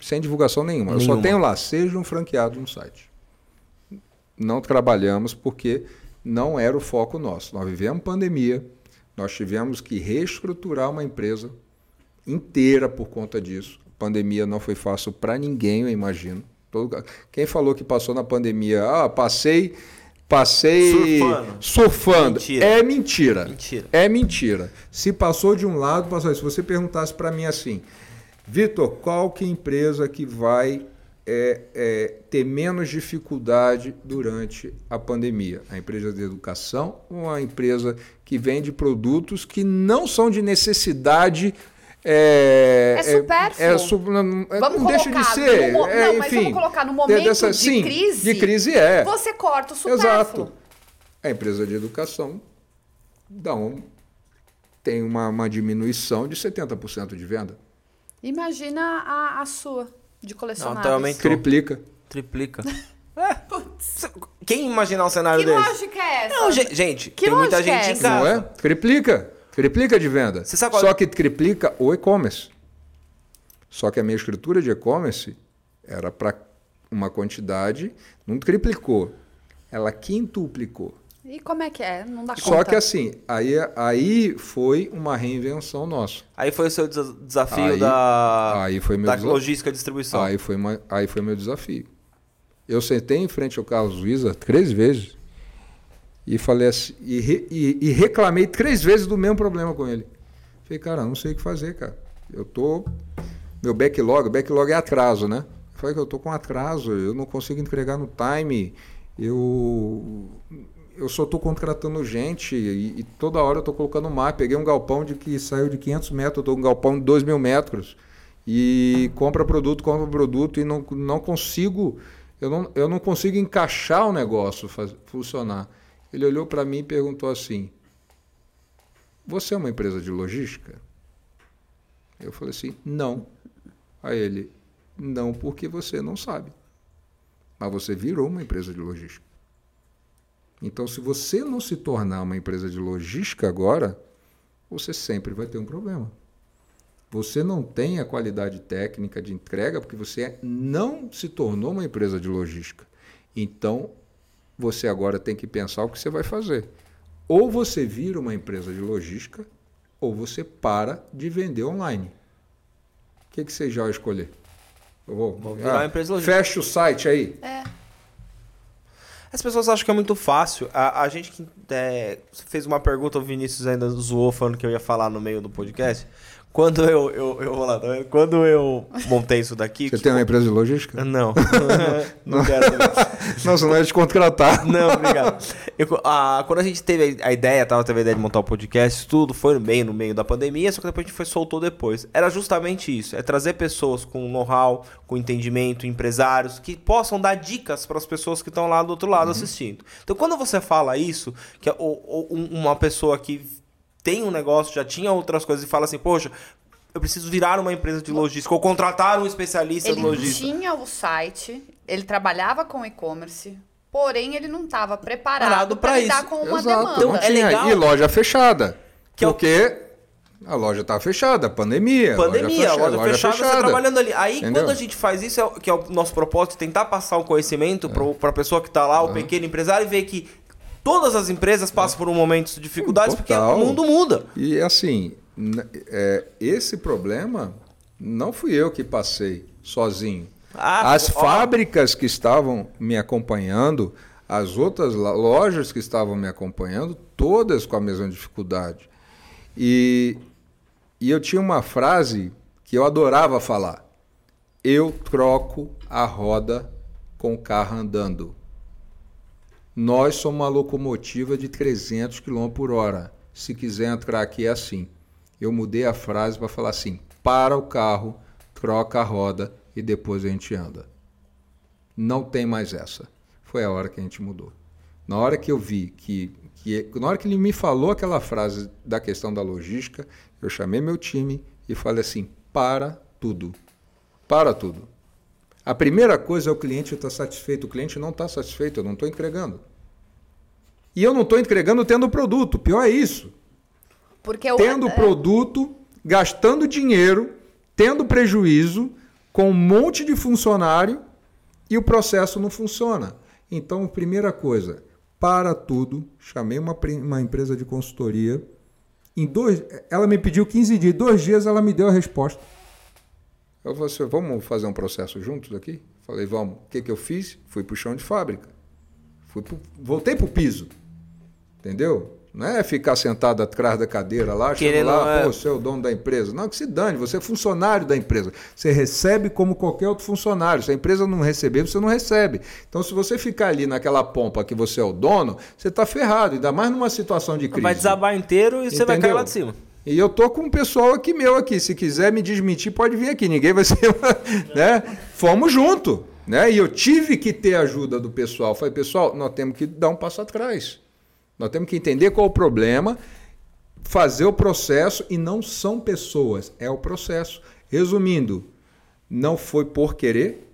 Sem divulgação nenhuma. Eu só Nenhuma. tenho lá, seja um franqueado no site. Não trabalhamos porque não era o foco nosso. Nós vivemos pandemia, nós tivemos que reestruturar uma empresa inteira por conta disso. A pandemia não foi fácil para ninguém, eu imagino. Todo- Quem falou que passou na pandemia, ah, passei, passei Surfando. surfando. Mentira. É mentira. Mentira. É mentira. Se passou de um lado, passou. Se você perguntasse para mim assim, Vitor, qual que é empresa que vai é, é, ter menos dificuldade durante a pandemia? A empresa de educação ou a empresa que vende produtos que não são de necessidade é, É supérfluo. É, su- não, é- Vamos não deixa de colocar ser. no é, não, mas enfim, vamos colocar no momento dessa- de sim, crise. De crise é. Você corta o supérfluo. Exato. A empresa de educação dá um, tem uma, uma diminuição de 70% de venda. Imagina a, a sua, de Não, colecionáveis. então aumentou. Triplica. Triplica. É. Quem imaginar um cenário Que desse? lógica é essa? Não, ge- gente, Que tem muita lógica é gente em essa? Não casa. é? Triplica. Triplica de venda. Você sabe qual- Só que triplica o e-commerce. Só que a minha escritura de e-commerce era para uma quantidade, não triplicou, ela quintuplicou. E como é que é? Não dá Só conta. que assim, aí, aí foi uma reinvenção nossa. Aí foi o seu desa- desafio Aí- da, aí foi meu da desafio. logística e distribuição. Aí foi, uma, aí foi meu desafio. Eu sentei em frente ao Carlos Luiza três vezes e falei assim, e, re- e- e reclamei três vezes do mesmo problema com ele. Falei, cara, não sei o que fazer, cara. Eu tô. Meu backlog, backlog é atraso, né? Falei que eu tô com atraso, eu não consigo entregar no time, eu. Eu só tô contratando gente e, e toda hora eu tô colocando mar. Peguei um galpão de que saiu de 500 metros, tô com um galpão de 2 mil metros e compra produto, compra produto e não, não consigo, eu não, eu não consigo encaixar o negócio faz- funcionar. Ele olhou para mim e perguntou assim: Você é uma empresa de logística? Eu falei assim: Não. Aí ele: Não, porque você não sabe. Mas você virou uma empresa de logística. Então, se você não se tornar uma empresa de logística agora, você sempre vai ter um problema. Você não tem a qualidade técnica de entrega porque você não se tornou uma empresa de logística. Então, você agora tem que pensar o que você vai fazer. Ou você vira uma empresa de logística, ou você para de vender online. O que, que você já vai escolher? Eu vou, Vou virar uma empresa de logística. Fecha o site aí. É. As pessoas acham que é muito fácil. A, a gente que é, fez uma pergunta, o Vinícius ainda zoou falando que eu ia falar no meio do podcast. Quando eu, eu, eu vou lá, vendo? quando eu montei isso daqui. Você que- tem uma empresa de logística? Não, não quero. Não, senão ia te contratar. Não, obrigado. Eu- a- quando a gente teve a ideia, tava, teve a ideia de montar o podcast, tudo foi no meio, no meio da pandemia, só que depois a gente foi soltou depois. Era justamente isso, é trazer pessoas com know-how, com entendimento, empresários, que possam dar dicas para as pessoas que estão lá do outro lado assistindo. Então, quando você fala isso, que é um- uma pessoa que tem um negócio, já tinha outras coisas e fala assim, poxa, eu preciso virar uma empresa de logística ou contratar um especialista de Ele logística. tinha o site, ele trabalhava com e-commerce, porém ele não estava Preparado para lidar isso. com uma Exato, demanda. Então, é legal- E loja fechada. Que é o- porque a loja estava fechada, pandemia. Pandemia, loja, loja, fechada, você trabalhando ali. Aí, Entendeu? quando a gente faz isso, é, o- que é o nosso propósito, tentar passar o conhecimento para a pessoa que está lá, o pequeno empresário, e ver que todas as empresas passam por um momento de dificuldades, porque Total. o mundo muda. E assim, é, esse problema não fui eu que passei sozinho. Ah, as ó. fábricas que estavam me acompanhando, as outras lojas que estavam me acompanhando, todas com a mesma dificuldade. E, e eu tinha uma frase que eu adorava falar: Eu troco a roda com o carro andando. Nós somos uma locomotiva de 300 km por hora. Se quiser entrar aqui é assim. Eu mudei a frase para falar assim: para o carro, troca a roda e depois a gente anda. Não tem mais essa. Foi a hora que a gente mudou. Na hora que eu vi que, que na hora que ele me falou aquela frase da questão da logística, eu chamei meu time e falei assim: para tudo. Para tudo. A primeira coisa é o cliente estar satisfeito. O cliente não está satisfeito, eu não estou entregando. E eu não estou entregando tendo produto. Pior é isso. Porque o- Tendo é, produto, gastando dinheiro, tendo prejuízo, com um monte de funcionário e o processo não funciona. Então, primeira coisa, para tudo. Chamei uma, uma empresa de consultoria. Em dois, ela me pediu 15 dias. Dois dias ela me deu a resposta. Eu falei assim, vamos fazer um processo juntos aqui? Falei, vamos. O que, que eu fiz? Fui para o chão de fábrica. Fui pro, voltei para o piso. Entendeu? Não é ficar sentado atrás da cadeira lá, Querendo, lá, é. pô, você é o dono da empresa. Não, que se dane, você é funcionário da empresa. Você recebe como qualquer outro funcionário. Se a empresa não receber, você não recebe. Então, se você ficar ali naquela pompa que você é o dono, você está ferrado, ainda mais numa situação de crise. Vai desabar inteiro e você vai cair Entendeu? lá de cima. E eu tô com um pessoal aqui meu aqui. Se quiser me desmentir, pode vir aqui. Ninguém vai ser. né? Fomos junto. Né? E eu tive que ter a ajuda do pessoal. Falei, pessoal, nós temos que dar um passo atrás. Nós temos que entender qual é o problema, fazer o processo e não são pessoas, é o processo. Resumindo, não foi por querer,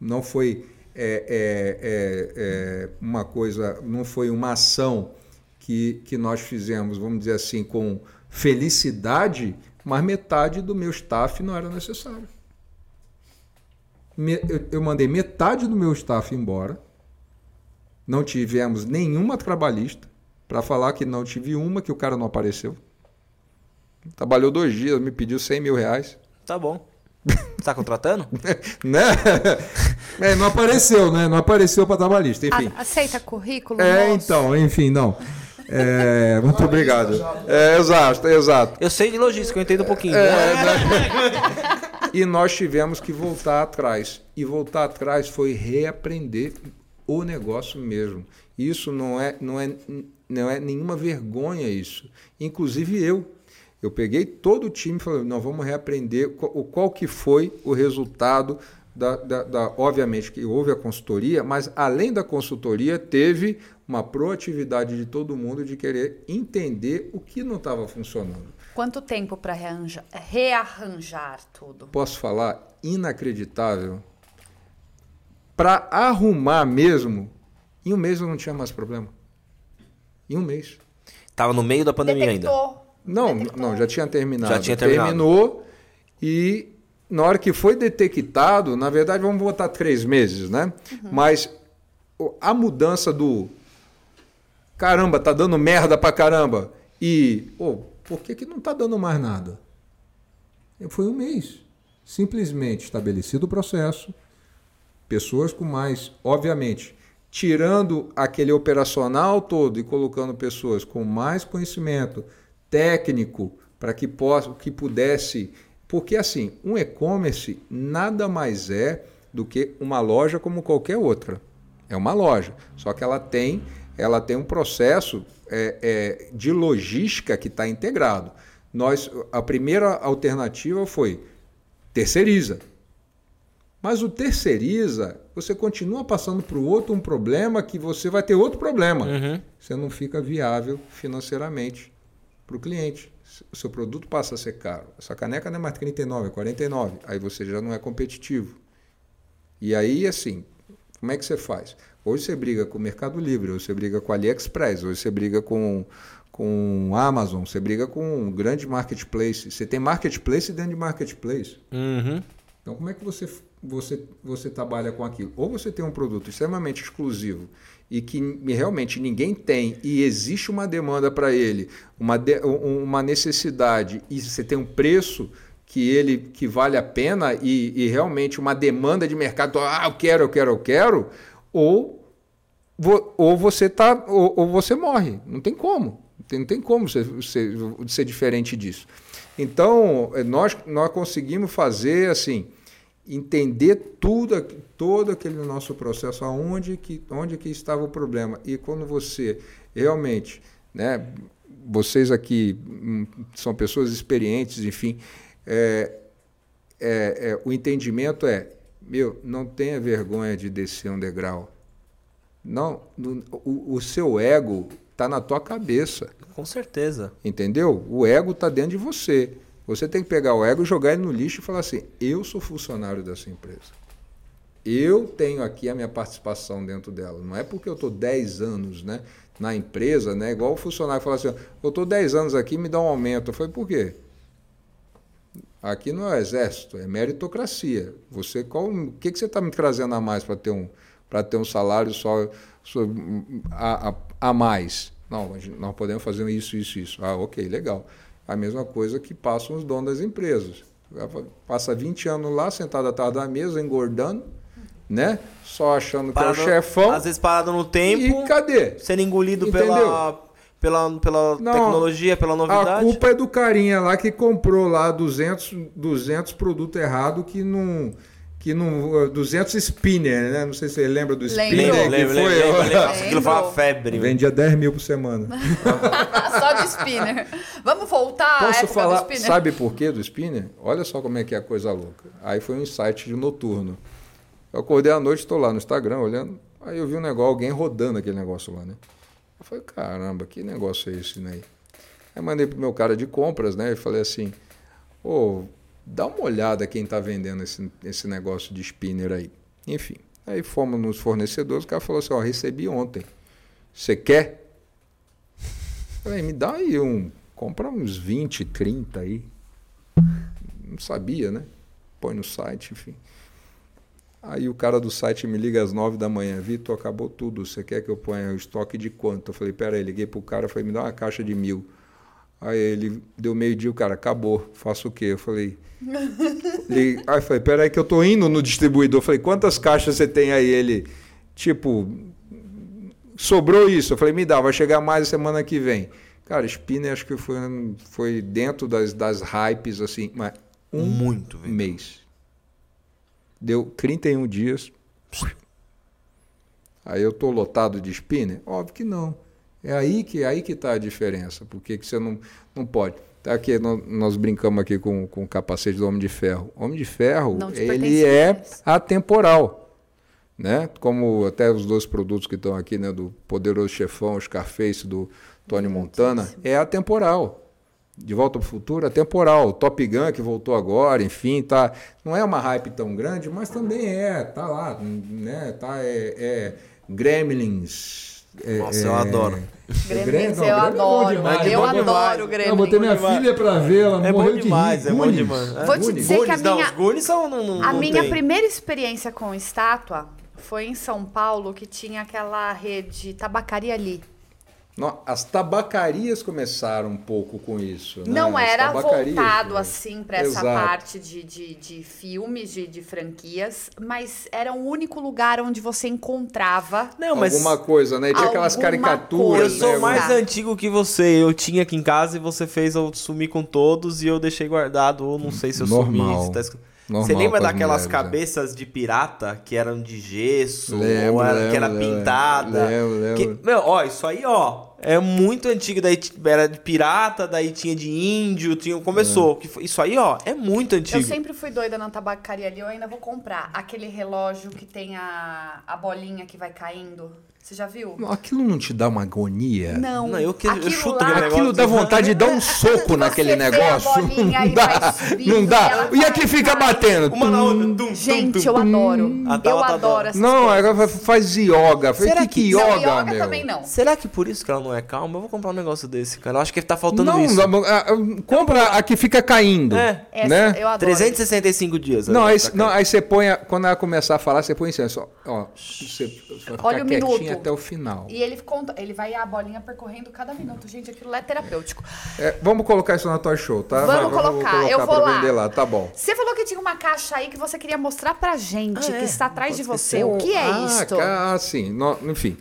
não foi é, é, é, é, uma coisa, não foi uma ação que, que nós fizemos, vamos dizer assim, com felicidade, mas metade do meu staff não era necessário. eu mandei metade do meu staff embora. Não tivemos nenhuma trabalhista para falar que não tive uma que o cara não apareceu. Trabalhou dois dias, me pediu 100 mil reais. Tá bom. Tá contratando? né? É, não apareceu, né? Não apareceu para trabalhista, enfim. A, aceita currículo? É, moço? então, enfim, não. É, muito obrigado. É, exato, exato. Eu sei de logística, eu entendo um pouquinho. É, né? e nós tivemos que voltar atrás. E voltar atrás foi reaprender o negócio mesmo. Isso não é, não é, não é nenhuma vergonha isso. Inclusive eu. Eu peguei todo o time e falei, nós vamos reaprender qual, qual que foi o resultado da, da, da, obviamente que houve a consultoria, mas além da consultoria teve uma proatividade de todo mundo de querer entender o que não estava funcionando. Quanto tempo para rearranjar, rearranjar tudo? Posso falar inacreditável. Para arrumar mesmo, em um mês eu não tinha mais problema. Em um mês. Tava no meio da pandemia Detectou. ainda. Não, Detectou. não, já tinha terminado. Já tinha terminado. Terminou e na hora que foi detectado, na verdade, vamos botar três meses, né? Uhum. Mas a mudança do caramba, tá dando merda pra caramba e oh, por que, que não tá dando mais nada? Foi um mês. Simplesmente estabelecido o processo, pessoas com mais, obviamente, tirando aquele operacional todo e colocando pessoas com mais conhecimento técnico para que, possa, que pudesse. Porque assim, um e-commerce nada mais é do que uma loja como qualquer outra. É uma loja, só que ela tem, ela tem um processo é, é, de logística que está integrado. Nós, a primeira alternativa foi terceiriza. Mas o terceiriza, você continua passando para o outro um problema que você vai ter outro problema. Uhum. Você não fica viável financeiramente para o cliente. O seu produto passa a ser caro. Essa caneca não é mais 39, é 49. Aí você já não é competitivo. E aí, assim, como é que você faz? Hoje você briga com o Mercado Livre, hoje você briga com o AliExpress, hoje você briga com com Amazon, você briga com um grande marketplace. Você tem marketplace dentro de marketplace. Uhum. Então, como é que você, você, você trabalha com aquilo? Ou você tem um produto extremamente exclusivo e que realmente ninguém tem e existe uma demanda para ele, uma, de, uma necessidade e você tem um preço que ele que vale a pena e, e realmente uma demanda de mercado, ah, eu quero, eu quero, eu quero, ou, ou você tá ou, ou você morre, não tem como, não tem como ser, ser, ser diferente disso. Então nós nós conseguimos fazer assim entender tudo, todo aquele nosso processo, aonde que, onde que estava o problema. E quando você realmente, né, vocês aqui hum, são pessoas experientes, enfim, é, é, é, o entendimento é, meu, não tenha vergonha de descer um degrau. Não, no, o, o seu ego está na tua cabeça. Com certeza. Entendeu? O ego está dentro de você. Você tem que pegar o ego, jogar ele no lixo e falar assim: eu sou funcionário dessa empresa. Eu tenho aqui a minha participação dentro dela. Não é porque eu estou 10 anos né, na empresa, né, igual o funcionário fala assim: eu estou 10 anos aqui, me dá um aumento. Eu falei: por quê? Aqui não é exército, é meritocracia. Você, qual, o que, que você está me trazendo a mais para ter, um, ter um salário só, só a, a, a mais? Não, nós podemos fazer isso, isso, isso. Ah, ok, legal. A mesma coisa que passam os donos das empresas. Passa 20 anos lá, sentado atrás da mesa, engordando, né? Só achando parado, que é o chefão. Às vezes parado no tempo. E cadê? Sendo engolido pela, pela, pela Não, tecnologia, pela novidade. A culpa é do carinha lá que comprou lá 200, 200 produtos errados que não que no 200 spinner, né? Não sei se você lembra do spinner. Lembro, lembro, foi, lembro, lembro, Aquilo foi uma febre. Vendia 10 mil por semana. só de spinner. Vamos voltar Posso à época falar, do spinner? Sabe por quê do spinner? Olha só como é que é a coisa louca. Aí foi um insight de noturno. Eu acordei à noite, estou lá no Instagram olhando. Aí eu vi um negócio, alguém rodando aquele negócio lá, né? Eu falei, caramba, que negócio é esse, né? Aí mandei pro meu cara de compras, né? E falei assim, ô, oh, dá uma olhada quem está vendendo esse, esse negócio de spinner aí. Enfim, aí fomos nos fornecedores, o cara falou assim, ó, recebi ontem. Você quer? Falei, me dá aí um, compra uns 20, 30 aí. Não sabia, né? Põe no site, enfim. Aí o cara do site me liga às nove da manhã, Vitor, acabou tudo, você quer que eu ponha o estoque de quanto? Eu falei, pera aí, liguei pro cara, falei, me dá uma caixa de mil. Aí ele deu meio dia, o cara, acabou, faço o quê? Eu falei. Aí eu falei, peraí, que eu tô indo no distribuidor. Eu falei, quantas caixas você tem aí? Ele, tipo, sobrou isso. Eu falei, me dá, vai chegar mais semana que vem. Cara, Spinner acho que foi, foi dentro das, das hypes, assim, mas um Muito, velho. mês. Deu 31 dias. Aí eu tô lotado de spinner? Óbvio que não. É aí que é aí que está a diferença. Porque que você não, não pode. Tá aqui, nós, brincamos aqui com, com o capacete do Homem de Ferro. O Homem de Ferro, ele é atemporal. Né? Como até os dois produtos que estão aqui, né? do Poderoso Chefão, Scarface, do Tony Montana, é atemporal. De Volta para o Futuro é temporal. Top Gun, que voltou agora, enfim, tá. Não é uma hype tão grande, mas também é, tá lá, né? Tá, é, é Gremlins. É, Nossa, eu é, adoro. Gremlins, eu adoro. Demais, eu adoro Gremlins. Eu botei minha filha pra ver, ela é morreu demais, de rir. É bom demais. Vou te dizer que a minha, não, os Goonies são, não, não, a minha tem. primeira experiência com estátua foi em São Paulo, que tinha aquela rede Tabacaria ali. As tabacarias começaram um pouco com isso. Né? Não era voltado né? assim para essa parte de, de, de filmes, de, de, franquias, mas era o único lugar onde você encontrava não, mas alguma coisa, né? Tinha aquelas caricaturas. Eu sou né? mais antigo que você. Eu tinha aqui em casa e você fez eu sumir com todos e eu deixei guardado, ou não sei se eu Normal. sumi. Se tá... Normal Você lembra daquelas mulheres, cabeças é. de pirata que eram de gesso, lembro, ou era, lembro, que era lembro, pintada? Lembro, lembro. Que, meu, ó, isso aí, ó, é muito antigo. Daí era de pirata, daí tinha de índio, tinha, começou. É. Isso aí, ó, é muito antigo. Eu sempre fui doida na tabacaria ali, eu ainda vou comprar. Aquele relógio que tem a, a bolinha que vai caindo. Você já viu? Aquilo não te dá uma agonia? Não. não eu, que, eu chuto lá, aquele Aquilo dá vontade de dar um soco naquele negócio. não dá. Não dá. E aqui fica batendo. Uma na outra. Tum, Gente, eu adoro. eu adoro essas Não, coisas. ela faz yoga. Será que, que não, yoga, yoga meu? também não. Será que por isso que ela não é calma? Eu vou comprar um negócio desse, cara. Eu acho que tá faltando não, isso. Não, não, compra a que fica caindo. É. Essa, né? eu adoro. 365 dias. Não, aí, tá não, aí você põe, a- quando ela começar a falar, você põe assim, ó, ó você, você vai ficar Olha o minuto. até o final. E ele conta, ele vai a bolinha percorrendo cada minuto. Gente, aquilo lá é terapêutico. É, vamos colocar isso na Toy Show, tá? Vamos Vai, colocar, eu vou pra lá. vender lá, tá bom. Você falou que tinha uma caixa aí que você queria mostrar pra gente, Ah, é? que está atrás de você. O que é ah, isto? ca- Ah, sim. No- enfim.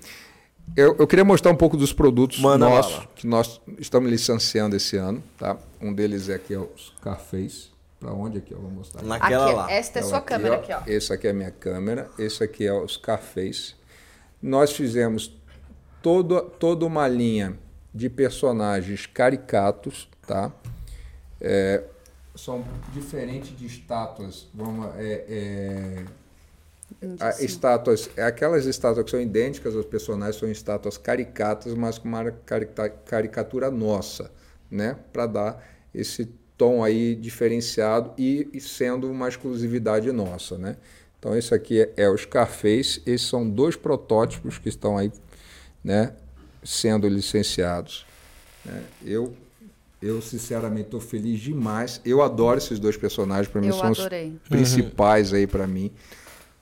Eu, eu queria mostrar um pouco dos produtos Manda nossos que nós estamos licenciando esse ano, tá? Um deles é aqui é o Scarface. Para onde aqui eu vou mostrar? Naquela aqui, lá. esta é Ela sua aqui, câmera ó. aqui, ó. Esse aqui é a minha câmera, esse aqui é o Scarface. Nós fizemos todo, toda uma linha de personagens caricatos, tá? É, são diferentes de estátuas. Vamos, é, é, a- estátuas, é aquelas estátuas que são idênticas aos personagens, são estátuas caricatas, mas com uma caricatura nossa, né? Para dar esse tom aí diferenciado e, e sendo uma exclusividade nossa, né? Então esse aqui é, é o Scarface, esses são dois protótipos que estão aí, né? Sendo licenciados. né? Eu eu sinceramente estou feliz demais. Eu adoro esses dois personagens, para mim Eu são os adorei. principais aí para mim.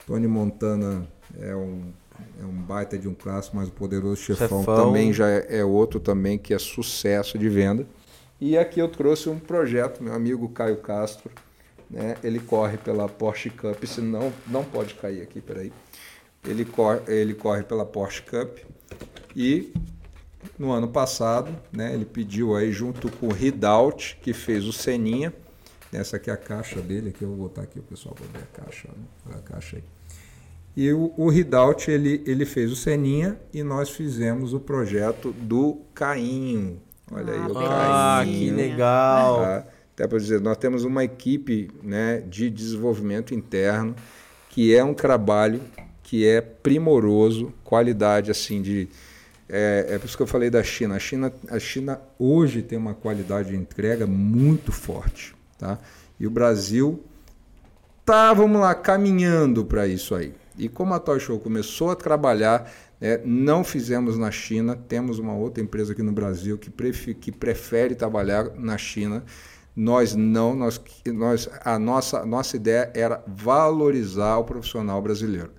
Tony Montana é um, é um baita de um clássico, mas o Poderoso Chefão, Chefão. também já é, é outro também que é sucesso de venda. E aqui eu trouxe um projeto, meu amigo Caio Castro, né? Ele corre pela Porsche Cup, se não não pode cair aqui, peraí. Ele corre, ele corre pela Porsche Cup e no ano passado, né, ele pediu aí junto com o Ridout, que fez o Seninha. Essa aqui é a caixa dele, aqui eu vou botar aqui o pessoal para ver a caixa, né? A caixa aí. E o, o Ridout, ele, ele fez o Seninha e nós fizemos o projeto do Cainho. Olha aí o Ah, Cainho. que legal. Tá? Até para dizer, nós temos uma equipe né, de desenvolvimento interno que é um trabalho que é primoroso, qualidade assim de é, é por isso que eu falei da China. A China, a China hoje tem uma qualidade de entrega muito forte, tá? E o Brasil tá, vamos lá, caminhando para isso aí. E como a Toy Show começou a trabalhar, né, não fizemos na China, temos uma outra empresa aqui no Brasil que, prefe- que prefere trabalhar na China. Nós não, nós, nós, a nossa, nossa ideia era valorizar o profissional brasileiro.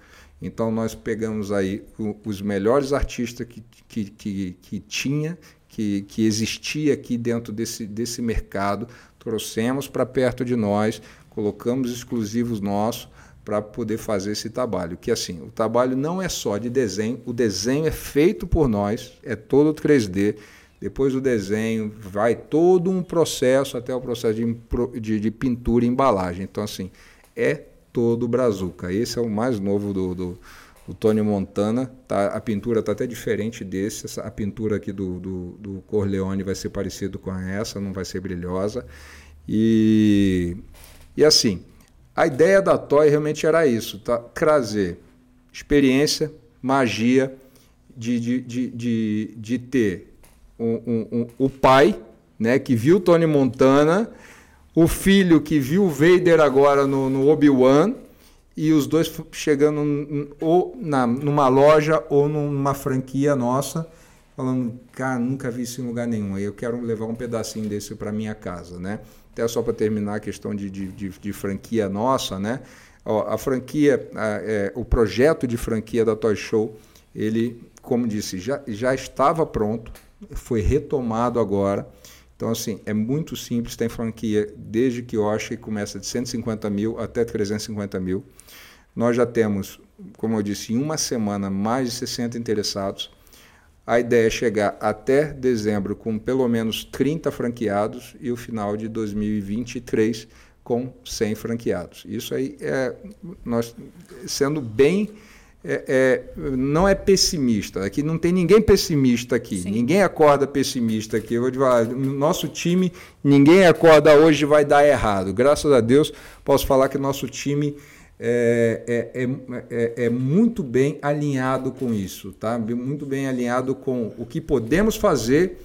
Então nós pegamos aí os melhores artistas que, que, que, que tinha, que, que existia aqui dentro desse, desse mercado, trouxemos para perto de nós, colocamos exclusivos nossos para poder fazer esse trabalho. Que assim, o trabalho não é só de desenho, o desenho é feito por nós, é todo 3D. Depois do desenho, vai todo um processo até o processo de, de, de pintura e embalagem. Então, assim, é todo Brazuca. Esse é o mais novo do, do, do Tony Montana. Tá, a pintura está até diferente desse. Essa, a pintura aqui do, do, do Corleone vai ser parecido com essa, não vai ser brilhosa. E, e assim, a ideia da Toy realmente era isso, tá? trazer experiência, magia, de, de, de, de, de ter um, um, um, o pai, né, que viu Tony Montana, o filho que viu o Vader agora no, no Obi-Wan, e os dois chegando ou na, numa loja ou numa franquia nossa, falando, cara, nunca vi isso em lugar nenhum, eu quero levar um pedacinho desse para minha casa, né? Até só para terminar a questão de, de, de, de franquia nossa, né? a franquia, a, é, o projeto de franquia da Toy Show, ele, como disse, já, já estava pronto, foi retomado agora. Então, assim, é muito simples, tem franquia desde que eu acho que começa de 150 mil até 350 mil. Nós já temos, como eu disse, em uma semana mais de 60 interessados. A ideia é chegar até dezembro com pelo menos 30 franqueados e o final de 2023 com 100 franqueados. Isso aí é nós sendo bem é, é, não é pessimista. Aqui não tem ninguém pessimista aqui. Sim. Ninguém acorda pessimista aqui. Eu vou te falar, no nosso time, ninguém acorda hoje vai dar errado. Graças a Deus, posso falar que nosso time é, é, é, é, é, muito bem alinhado com isso, tá? Muito bem alinhado com o que podemos fazer,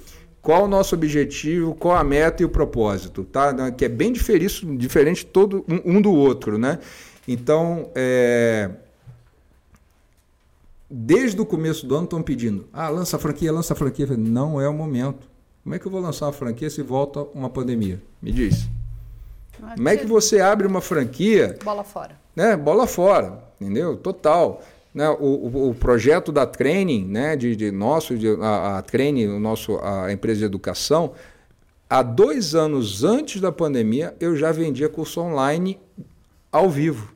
qual o nosso objetivo, qual a meta e o propósito, tá? Que é bem diferente, diferente todo um, um do outro, né? Então, é, desde o começo do ano estão pedindo, ah, lança a franquia, lança a franquia. Não é o momento. Como é que eu vou lançar a franquia se volta uma pandemia? Me diz. Como é que você abre uma franquia? Bola fora né, bola fora, entendeu? Total. Né, o, o, projeto da Training, né, de, de nosso, de, a, a Training, o nosso, a empresa de educação, há dois anos antes da pandemia, eu já vendia curso online ao vivo.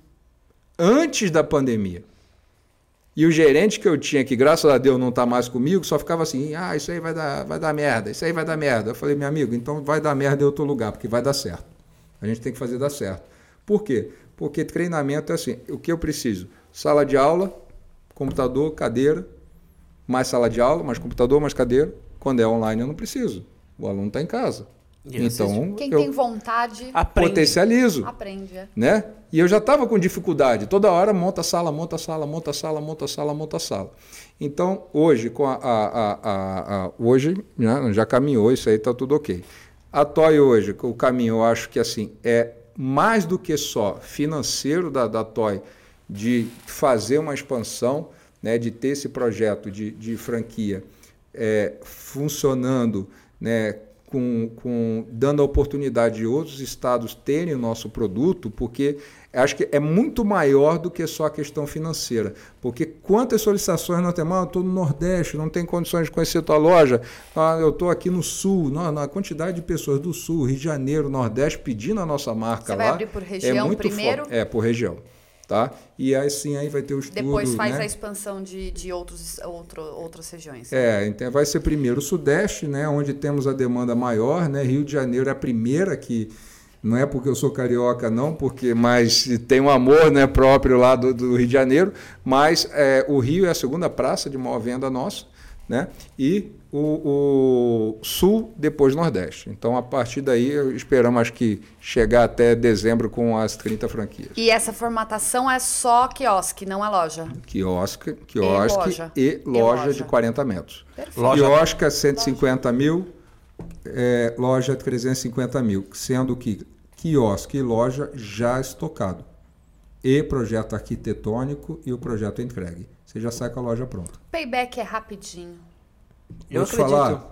Antes da pandemia. E o gerente que eu tinha, que graças a Deus não está mais comigo, só ficava assim: ah, isso aí vai dar, vai dar merda, isso aí vai dar merda. Eu falei, meu amigo, então vai dar merda em outro lugar, porque vai dar certo. A gente tem que fazer dar certo. Por quê? Porque treinamento é assim: o que eu preciso? Sala de aula, computador, cadeira, mais sala de aula, mais computador, mais cadeira. Quando é online, eu não preciso. O aluno está em casa. então, quem eu tem vontade aprende. potencializo. Aprende. É. Né? E eu já estava com dificuldade. Toda hora monta sala, monta sala, monta sala, monta sala, monta sala. Então, hoje, com a, a, a, a hoje né, já caminhou, isso aí está tudo ok. A Toy hoje, o caminho, eu acho que assim, é mais do que só financeiro da, da Toy, de fazer uma expansão, né, de ter esse projeto de, de franquia é, funcionando, né, com, com, dando a oportunidade de outros estados terem o nosso produto, porque acho que é muito maior do que só a questão financeira. Porque quantas solicitações nós temos? Ah, eu estou no Nordeste, não tenho condições de conhecer tua loja. Ah, eu estou aqui no Sul. Não, a quantidade de pessoas do Sul, Rio de Janeiro, Nordeste pedindo a nossa marca Você lá. Você vai abrir por é região é muito primeiro? É, por região. Tá? E aí sim aí vai ter o estudo. Depois faz né? a expansão de, de outros, outro, outras regiões. É, então vai ser primeiro o Sudeste, né, onde temos a demanda maior. Né? Rio de Janeiro é a primeira que não é porque eu sou carioca, não, porque mas tem um amor né, próprio lá do, do Rio de Janeiro, mas é, o Rio é a segunda praça de maior venda nossa, né? E o, o, Sul, depois Nordeste. Então, a partir daí, esperamos acho que chegar até dezembro com as 30 franquias. E essa formatação é só quiosque, não é loja? Quiosque, quiosque e loja, e loja, loja. de 40 metros. Perfeito. Quiosque é 150 loja. mil, é, loja 350 mil, sendo que quiosque e loja já estocado. E projeto arquitetônico e o projeto entregue. Você já sai com a loja pronta. Payback é rapidinho. Eu Vou te falar,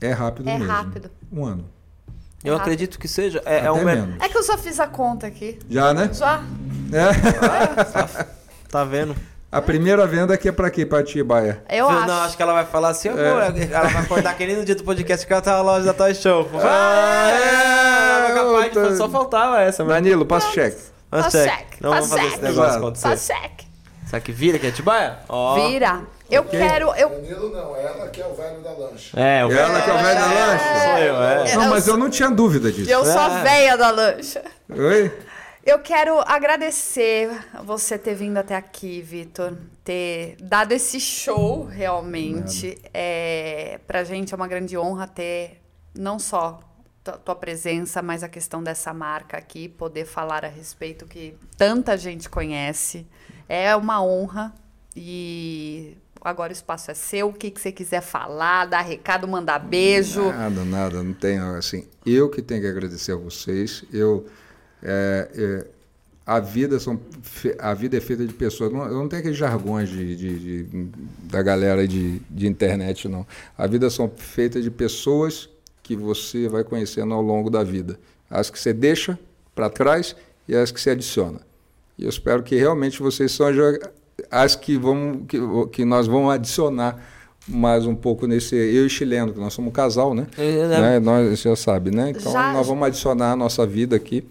é rápido é mesmo. rápido. Um ano. Eu acredito que seja. É, Até é, um, menos. É que eu só fiz a conta aqui. Já, né? Já. É. tá vendo? A primeira venda aqui é pra quê? Pra ti, Baia? Eu não, acho. acho que ela vai falar assim, É. Ela vai acordar que nem no dia do podcast que ela tá na loja da Toy Show. Ah, Ah, é, capaz de- outra- Só faltava essa, mano. Danilo, passa o cheque. Tá check. check, Não vamos fazer esse negócio acontecer. Só cheque. Será que vira que é Atibaia? Ó. Vira. Eu quero. Eu, Danilo não, ela que é o velho da lancha. É, o Ela que é o velho da lancha? Sou eu, é. Não, mas eu não tinha dúvida disso. eu sou a É. véia da lancha. Oi? Eu quero agradecer você ter vindo até aqui, Vitor, ter dado esse show realmente. É, pra gente é uma grande honra ter não só tua presença, mas a questão dessa marca aqui, poder falar a respeito que tanta gente conhece. É uma honra e agora o espaço é seu. O que, que você quiser falar, dar recado, mandar beijo. Nada, nada, não tenho assim. Eu que tenho que agradecer a vocês. Eu é, é, a vida são a vida é feita de pessoas. Não, eu não tenho aqueles jargões de, de- de- da galera de, de internet não. A vida são feitas de pessoas que você vai conhecendo ao longo da vida. As que você deixa para trás e as que você adiciona. E eu espero que realmente vocês sejam as que vão que, que nós vamos adicionar mais um pouco nesse eu e chileno, que nós somos um casal, né? É, né? né? Nós você já sabe, né? Então Já- nós vamos adicionar a nossa vida aqui.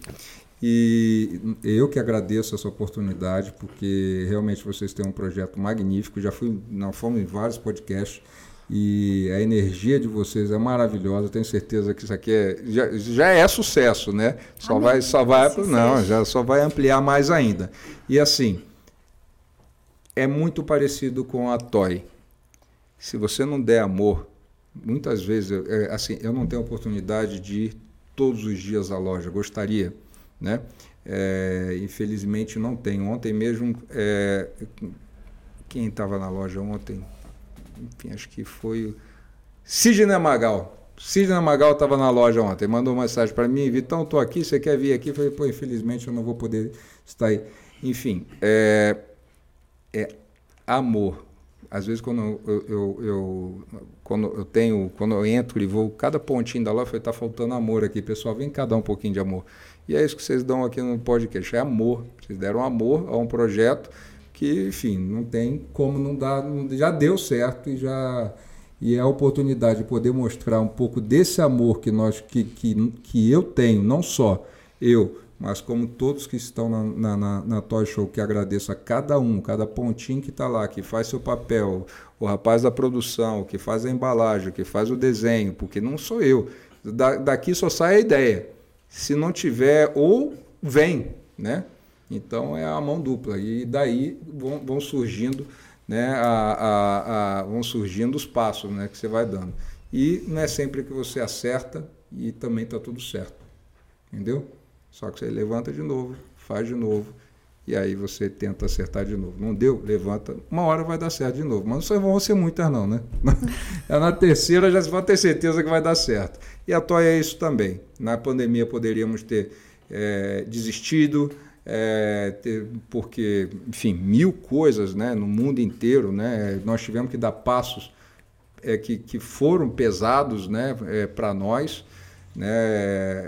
E eu que agradeço essa oportunidade, porque realmente vocês têm um projeto magnífico. Já fui, nós fomos em vários podcasts e a energia de vocês é maravilhosa. Tenho certeza que isso aqui é, já, já é sucesso, né? Só Amém. vai, só vai, não, já só vai ampliar mais ainda. E assim, é muito parecido com a Toy. Se você não der amor, muitas vezes, é, assim, eu não tenho oportunidade de ir todos os dias à loja, gostaria, né? É, infelizmente não tenho. Ontem mesmo, é, quem estava na loja ontem, enfim, acho que foi Sidney Magal. Sidney Magal estava na loja ontem, mandou uma mensagem para mim, Vitão, estou aqui, você quer vir aqui? Eu falei, pô, infelizmente eu não vou poder estar aí. Enfim, é, é amor. Às vezes quando eu, eu, eu- quando eu tenho, quando eu entro e vou cada pontinho da loja, eu falei, tá faltando amor aqui, pessoal, vem cá dar um pouquinho de amor. E é isso que vocês dão aqui no podcast, é amor. Vocês deram amor a um projeto que, enfim, não tem como não dar, já deu certo e já e é a oportunidade de poder mostrar um pouco desse amor que nós que, que, que eu tenho, não só eu, mas como todos que estão na, na, na, Toy Show, que agradeço a cada um, cada pontinho que está lá, que faz seu papel, o rapaz da produção, que faz a embalagem, que faz o desenho, porque não sou eu. Da, daqui só sai a ideia. Se não tiver, ou vem, né? Então é a mão dupla. E daí vão, vão surgindo, né, a, a, a- vão surgindo os passos né, que você vai dando. E não é sempre que você acerta e também está tudo certo. Entendeu? Só que você levanta de novo, faz de novo, e aí você tenta acertar de novo. Não deu? Levanta. Uma hora vai dar certo de novo. Mas não vão ser muitas, não, né? É na terceira já pode ter certeza que vai dar certo. E a Toy é isso também. Na pandemia poderíamos ter eh, desistido, eh, ter- porque, enfim, mil coisas né, no mundo inteiro. Né, nós tivemos que dar passos é, que, que foram pesados né, para nós né,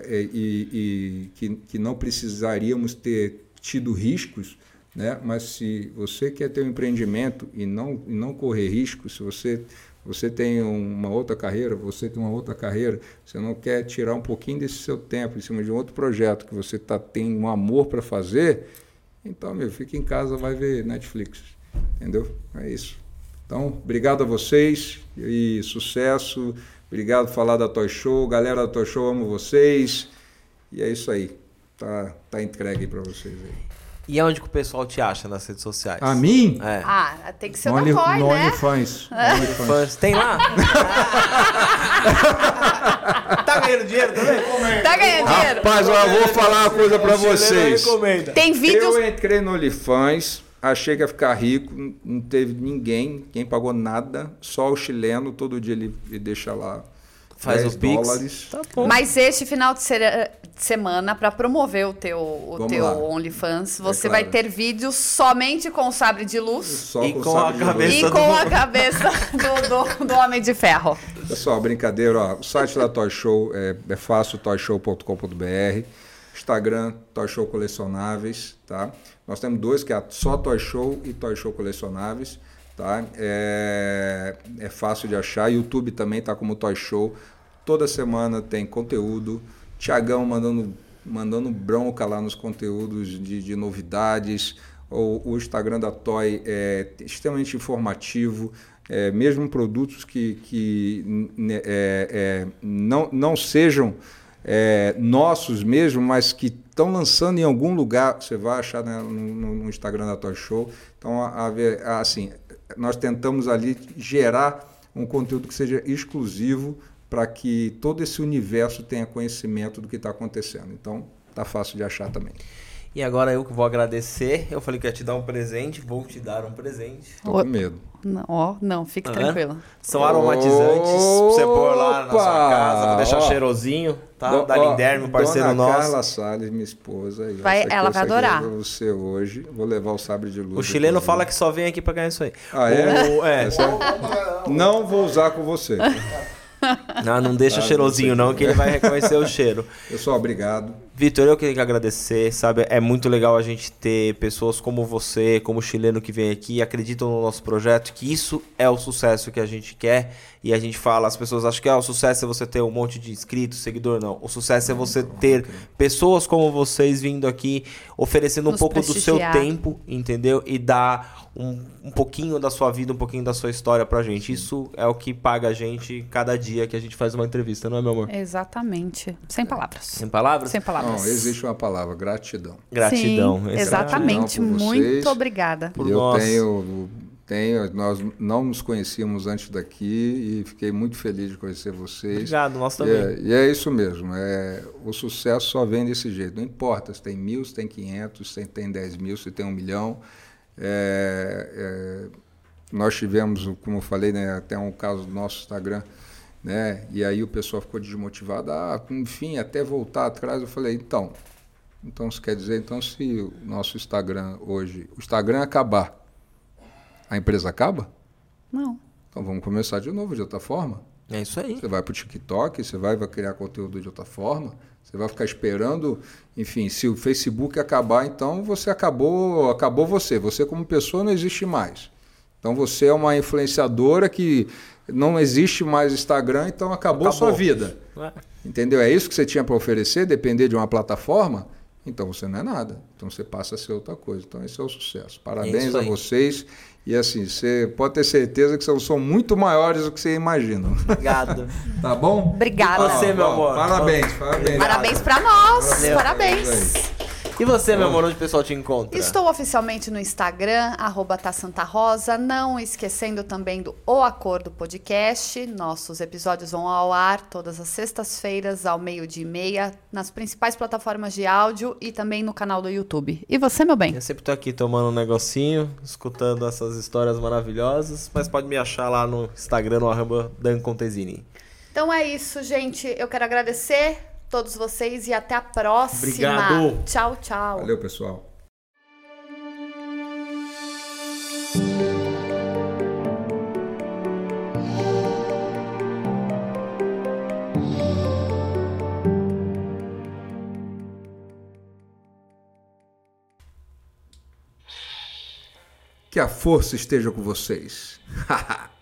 é, e, e que, que não precisaríamos ter tido riscos, né, mas se você quer ter um empreendimento e não, e não correr riscos, se você, você tem uma outra carreira, você tem uma outra carreira, você não quer tirar um pouquinho desse seu tempo em cima de um outro projeto que você tá, tem um amor para fazer, então, meu, fica em casa, vai ver Netflix, entendeu? É isso. Então, obrigado a vocês e sucesso. Obrigado por falar da Toy Show. Galera da Toy Show, amo vocês. E é isso aí. Tá, tá entregue para vocês aí. E onde que o pessoal te acha nas redes sociais? A mim? É. Ah, tem que ser No da Only- Toy, no né? OnlyFans. No OnlyFans. Fãs. Tem lá? tá ganhando dinheiro também? Tá ganhando dinheiro? Rapaz, ó, eu vou falar uma coisa para vocês. Tem vídeos. Eu entrei no OnlyFans, achei que ia ficar rico, não teve ninguém, quem pagou nada, só o chileno, todo dia ele, ele deixa lá Faz 10 o Pix. dólares. Tá bom. Mas este final de se- de semana, para promover o teu, o Vamos teu lá. OnlyFans, você É claro. vai ter vídeos somente com o sabre de luz Só E com com a cabeça e do- com a cabeça do, do, do Homem de Ferro. Pessoal, brincadeira, ó, o site da Toy Show é, é fácil, toyshow.com.br. Instagram, Toy Show Colecionáveis, tá? Nós temos dois, que é só Toy Show e Toy Show Colecionáveis, tá? É, é fácil de achar. YouTube também tá como Toy Show. Toda semana tem conteúdo. Tiagão mandando, mandando bronca lá nos conteúdos de, de novidades. O, o, Instagram da Toy é extremamente informativo. É, mesmo produtos que, que é, é, não, não sejam é, nossos mesmo, mas que estão lançando em algum lugar, você vai achar né, no, no, Instagram da Toy Show. Então, a, a, assim, nós tentamos ali gerar um conteúdo que seja exclusivo para que todo esse universo tenha conhecimento do que está acontecendo. Então, tá fácil de achar também. E agora eu que vou agradecer. Eu falei que ia te dar um presente, vou te dar um presente. Tô com medo. Não, ó, não, fique uhum. tranquilo. São aromatizantes pra você pôr lá na sua casa, pra deixar ó, cheirosinho, tá? Do, da Linderme, parceiro Dona nosso. Carla Salles, minha esposa. Vai, ela vai adorar. Pra você hoje. Vou levar o sabre de luz. O chileno fala que só vem aqui pra ganhar isso aí. Ah, é? O, é. Não vou usar com você. Não, não deixa ah, cheirosinho não, que ele vai reconhecer o cheiro. Pessoal, obrigado. Vitor, eu queria agradecer, sabe? É muito legal a gente ter pessoas como você, como chileno que vem aqui, acreditam no nosso projeto, que isso é o sucesso que a gente quer. E a gente fala, as pessoas acham que ah, o sucesso é você ter um monte de inscritos, seguidor, não. O sucesso é você ter pessoas como vocês vindo aqui, oferecendo Nos um pouco do seu tempo, entendeu? E dar um, um pouquinho da sua vida, um pouquinho da sua história pra gente. Isso é o que paga a gente cada dia que a gente faz uma entrevista, não é, meu amor? Exatamente. Sem palavras. Sem palavras? Sem palavras. Não, existe uma palavra, gratidão. Gratidão. Sim, exatamente. Gratidão Muito obrigada. Por eu nós. tenho tenho, nós não nos conhecíamos antes daqui e fiquei muito feliz de conhecer vocês. Obrigado, nós também. E é, e é isso mesmo, é, o sucesso só vem desse jeito. Não importa se tem mil, se tem quinhentos, se tem dez mil, se tem um milhão. É, é, nós tivemos, como eu falei, né, até um caso do nosso Instagram, né, e aí o pessoal ficou desmotivado. Ah, enfim, até voltar atrás, eu falei, então, então isso quer dizer, então se o nosso Instagram hoje, o Instagram acabar, a empresa acaba? Não. Então vamos começar de novo, de outra forma. É isso aí. Você vai para o TikTok, você vai, vai criar conteúdo de outra forma. Você vai ficar esperando, enfim, se o Facebook acabar, então você acabou, acabou você. Você como pessoa não existe mais. Então você é uma influenciadora que não existe mais Instagram, então acabou, acabou. sua vida. É. Entendeu? É isso que você tinha para oferecer, depender de uma plataforma? Então você não é nada. Então você passa a ser outra coisa. Então esse é o sucesso. Parabéns é a vocês. E assim, você pode ter certeza que são muito maiores do que você imagina. Obrigado. tá bom? Obrigada. Você, meu amor. Parabéns, parabéns. Parabéns para nós. Valeu. Parabéns. E você, meu amor, onde o pessoal te encontra? Estou oficialmente no Instagram, arroba Rosa, não esquecendo também do O Acordo Podcast. Nossos episódios vão ao ar todas as sextas-feiras, ao meio-dia e meia, nas principais plataformas de áudio e também no canal do YouTube. E você, meu bem? Eu sempre estou aqui tomando um negocinho, escutando essas histórias maravilhosas, mas pode me achar lá no Instagram, no arroba Dan Contesini. Então é isso, gente. Eu quero agradecer todos vocês e até a próxima. Obrigado. Tchau, tchau. Valeu, pessoal. Que a força esteja com vocês.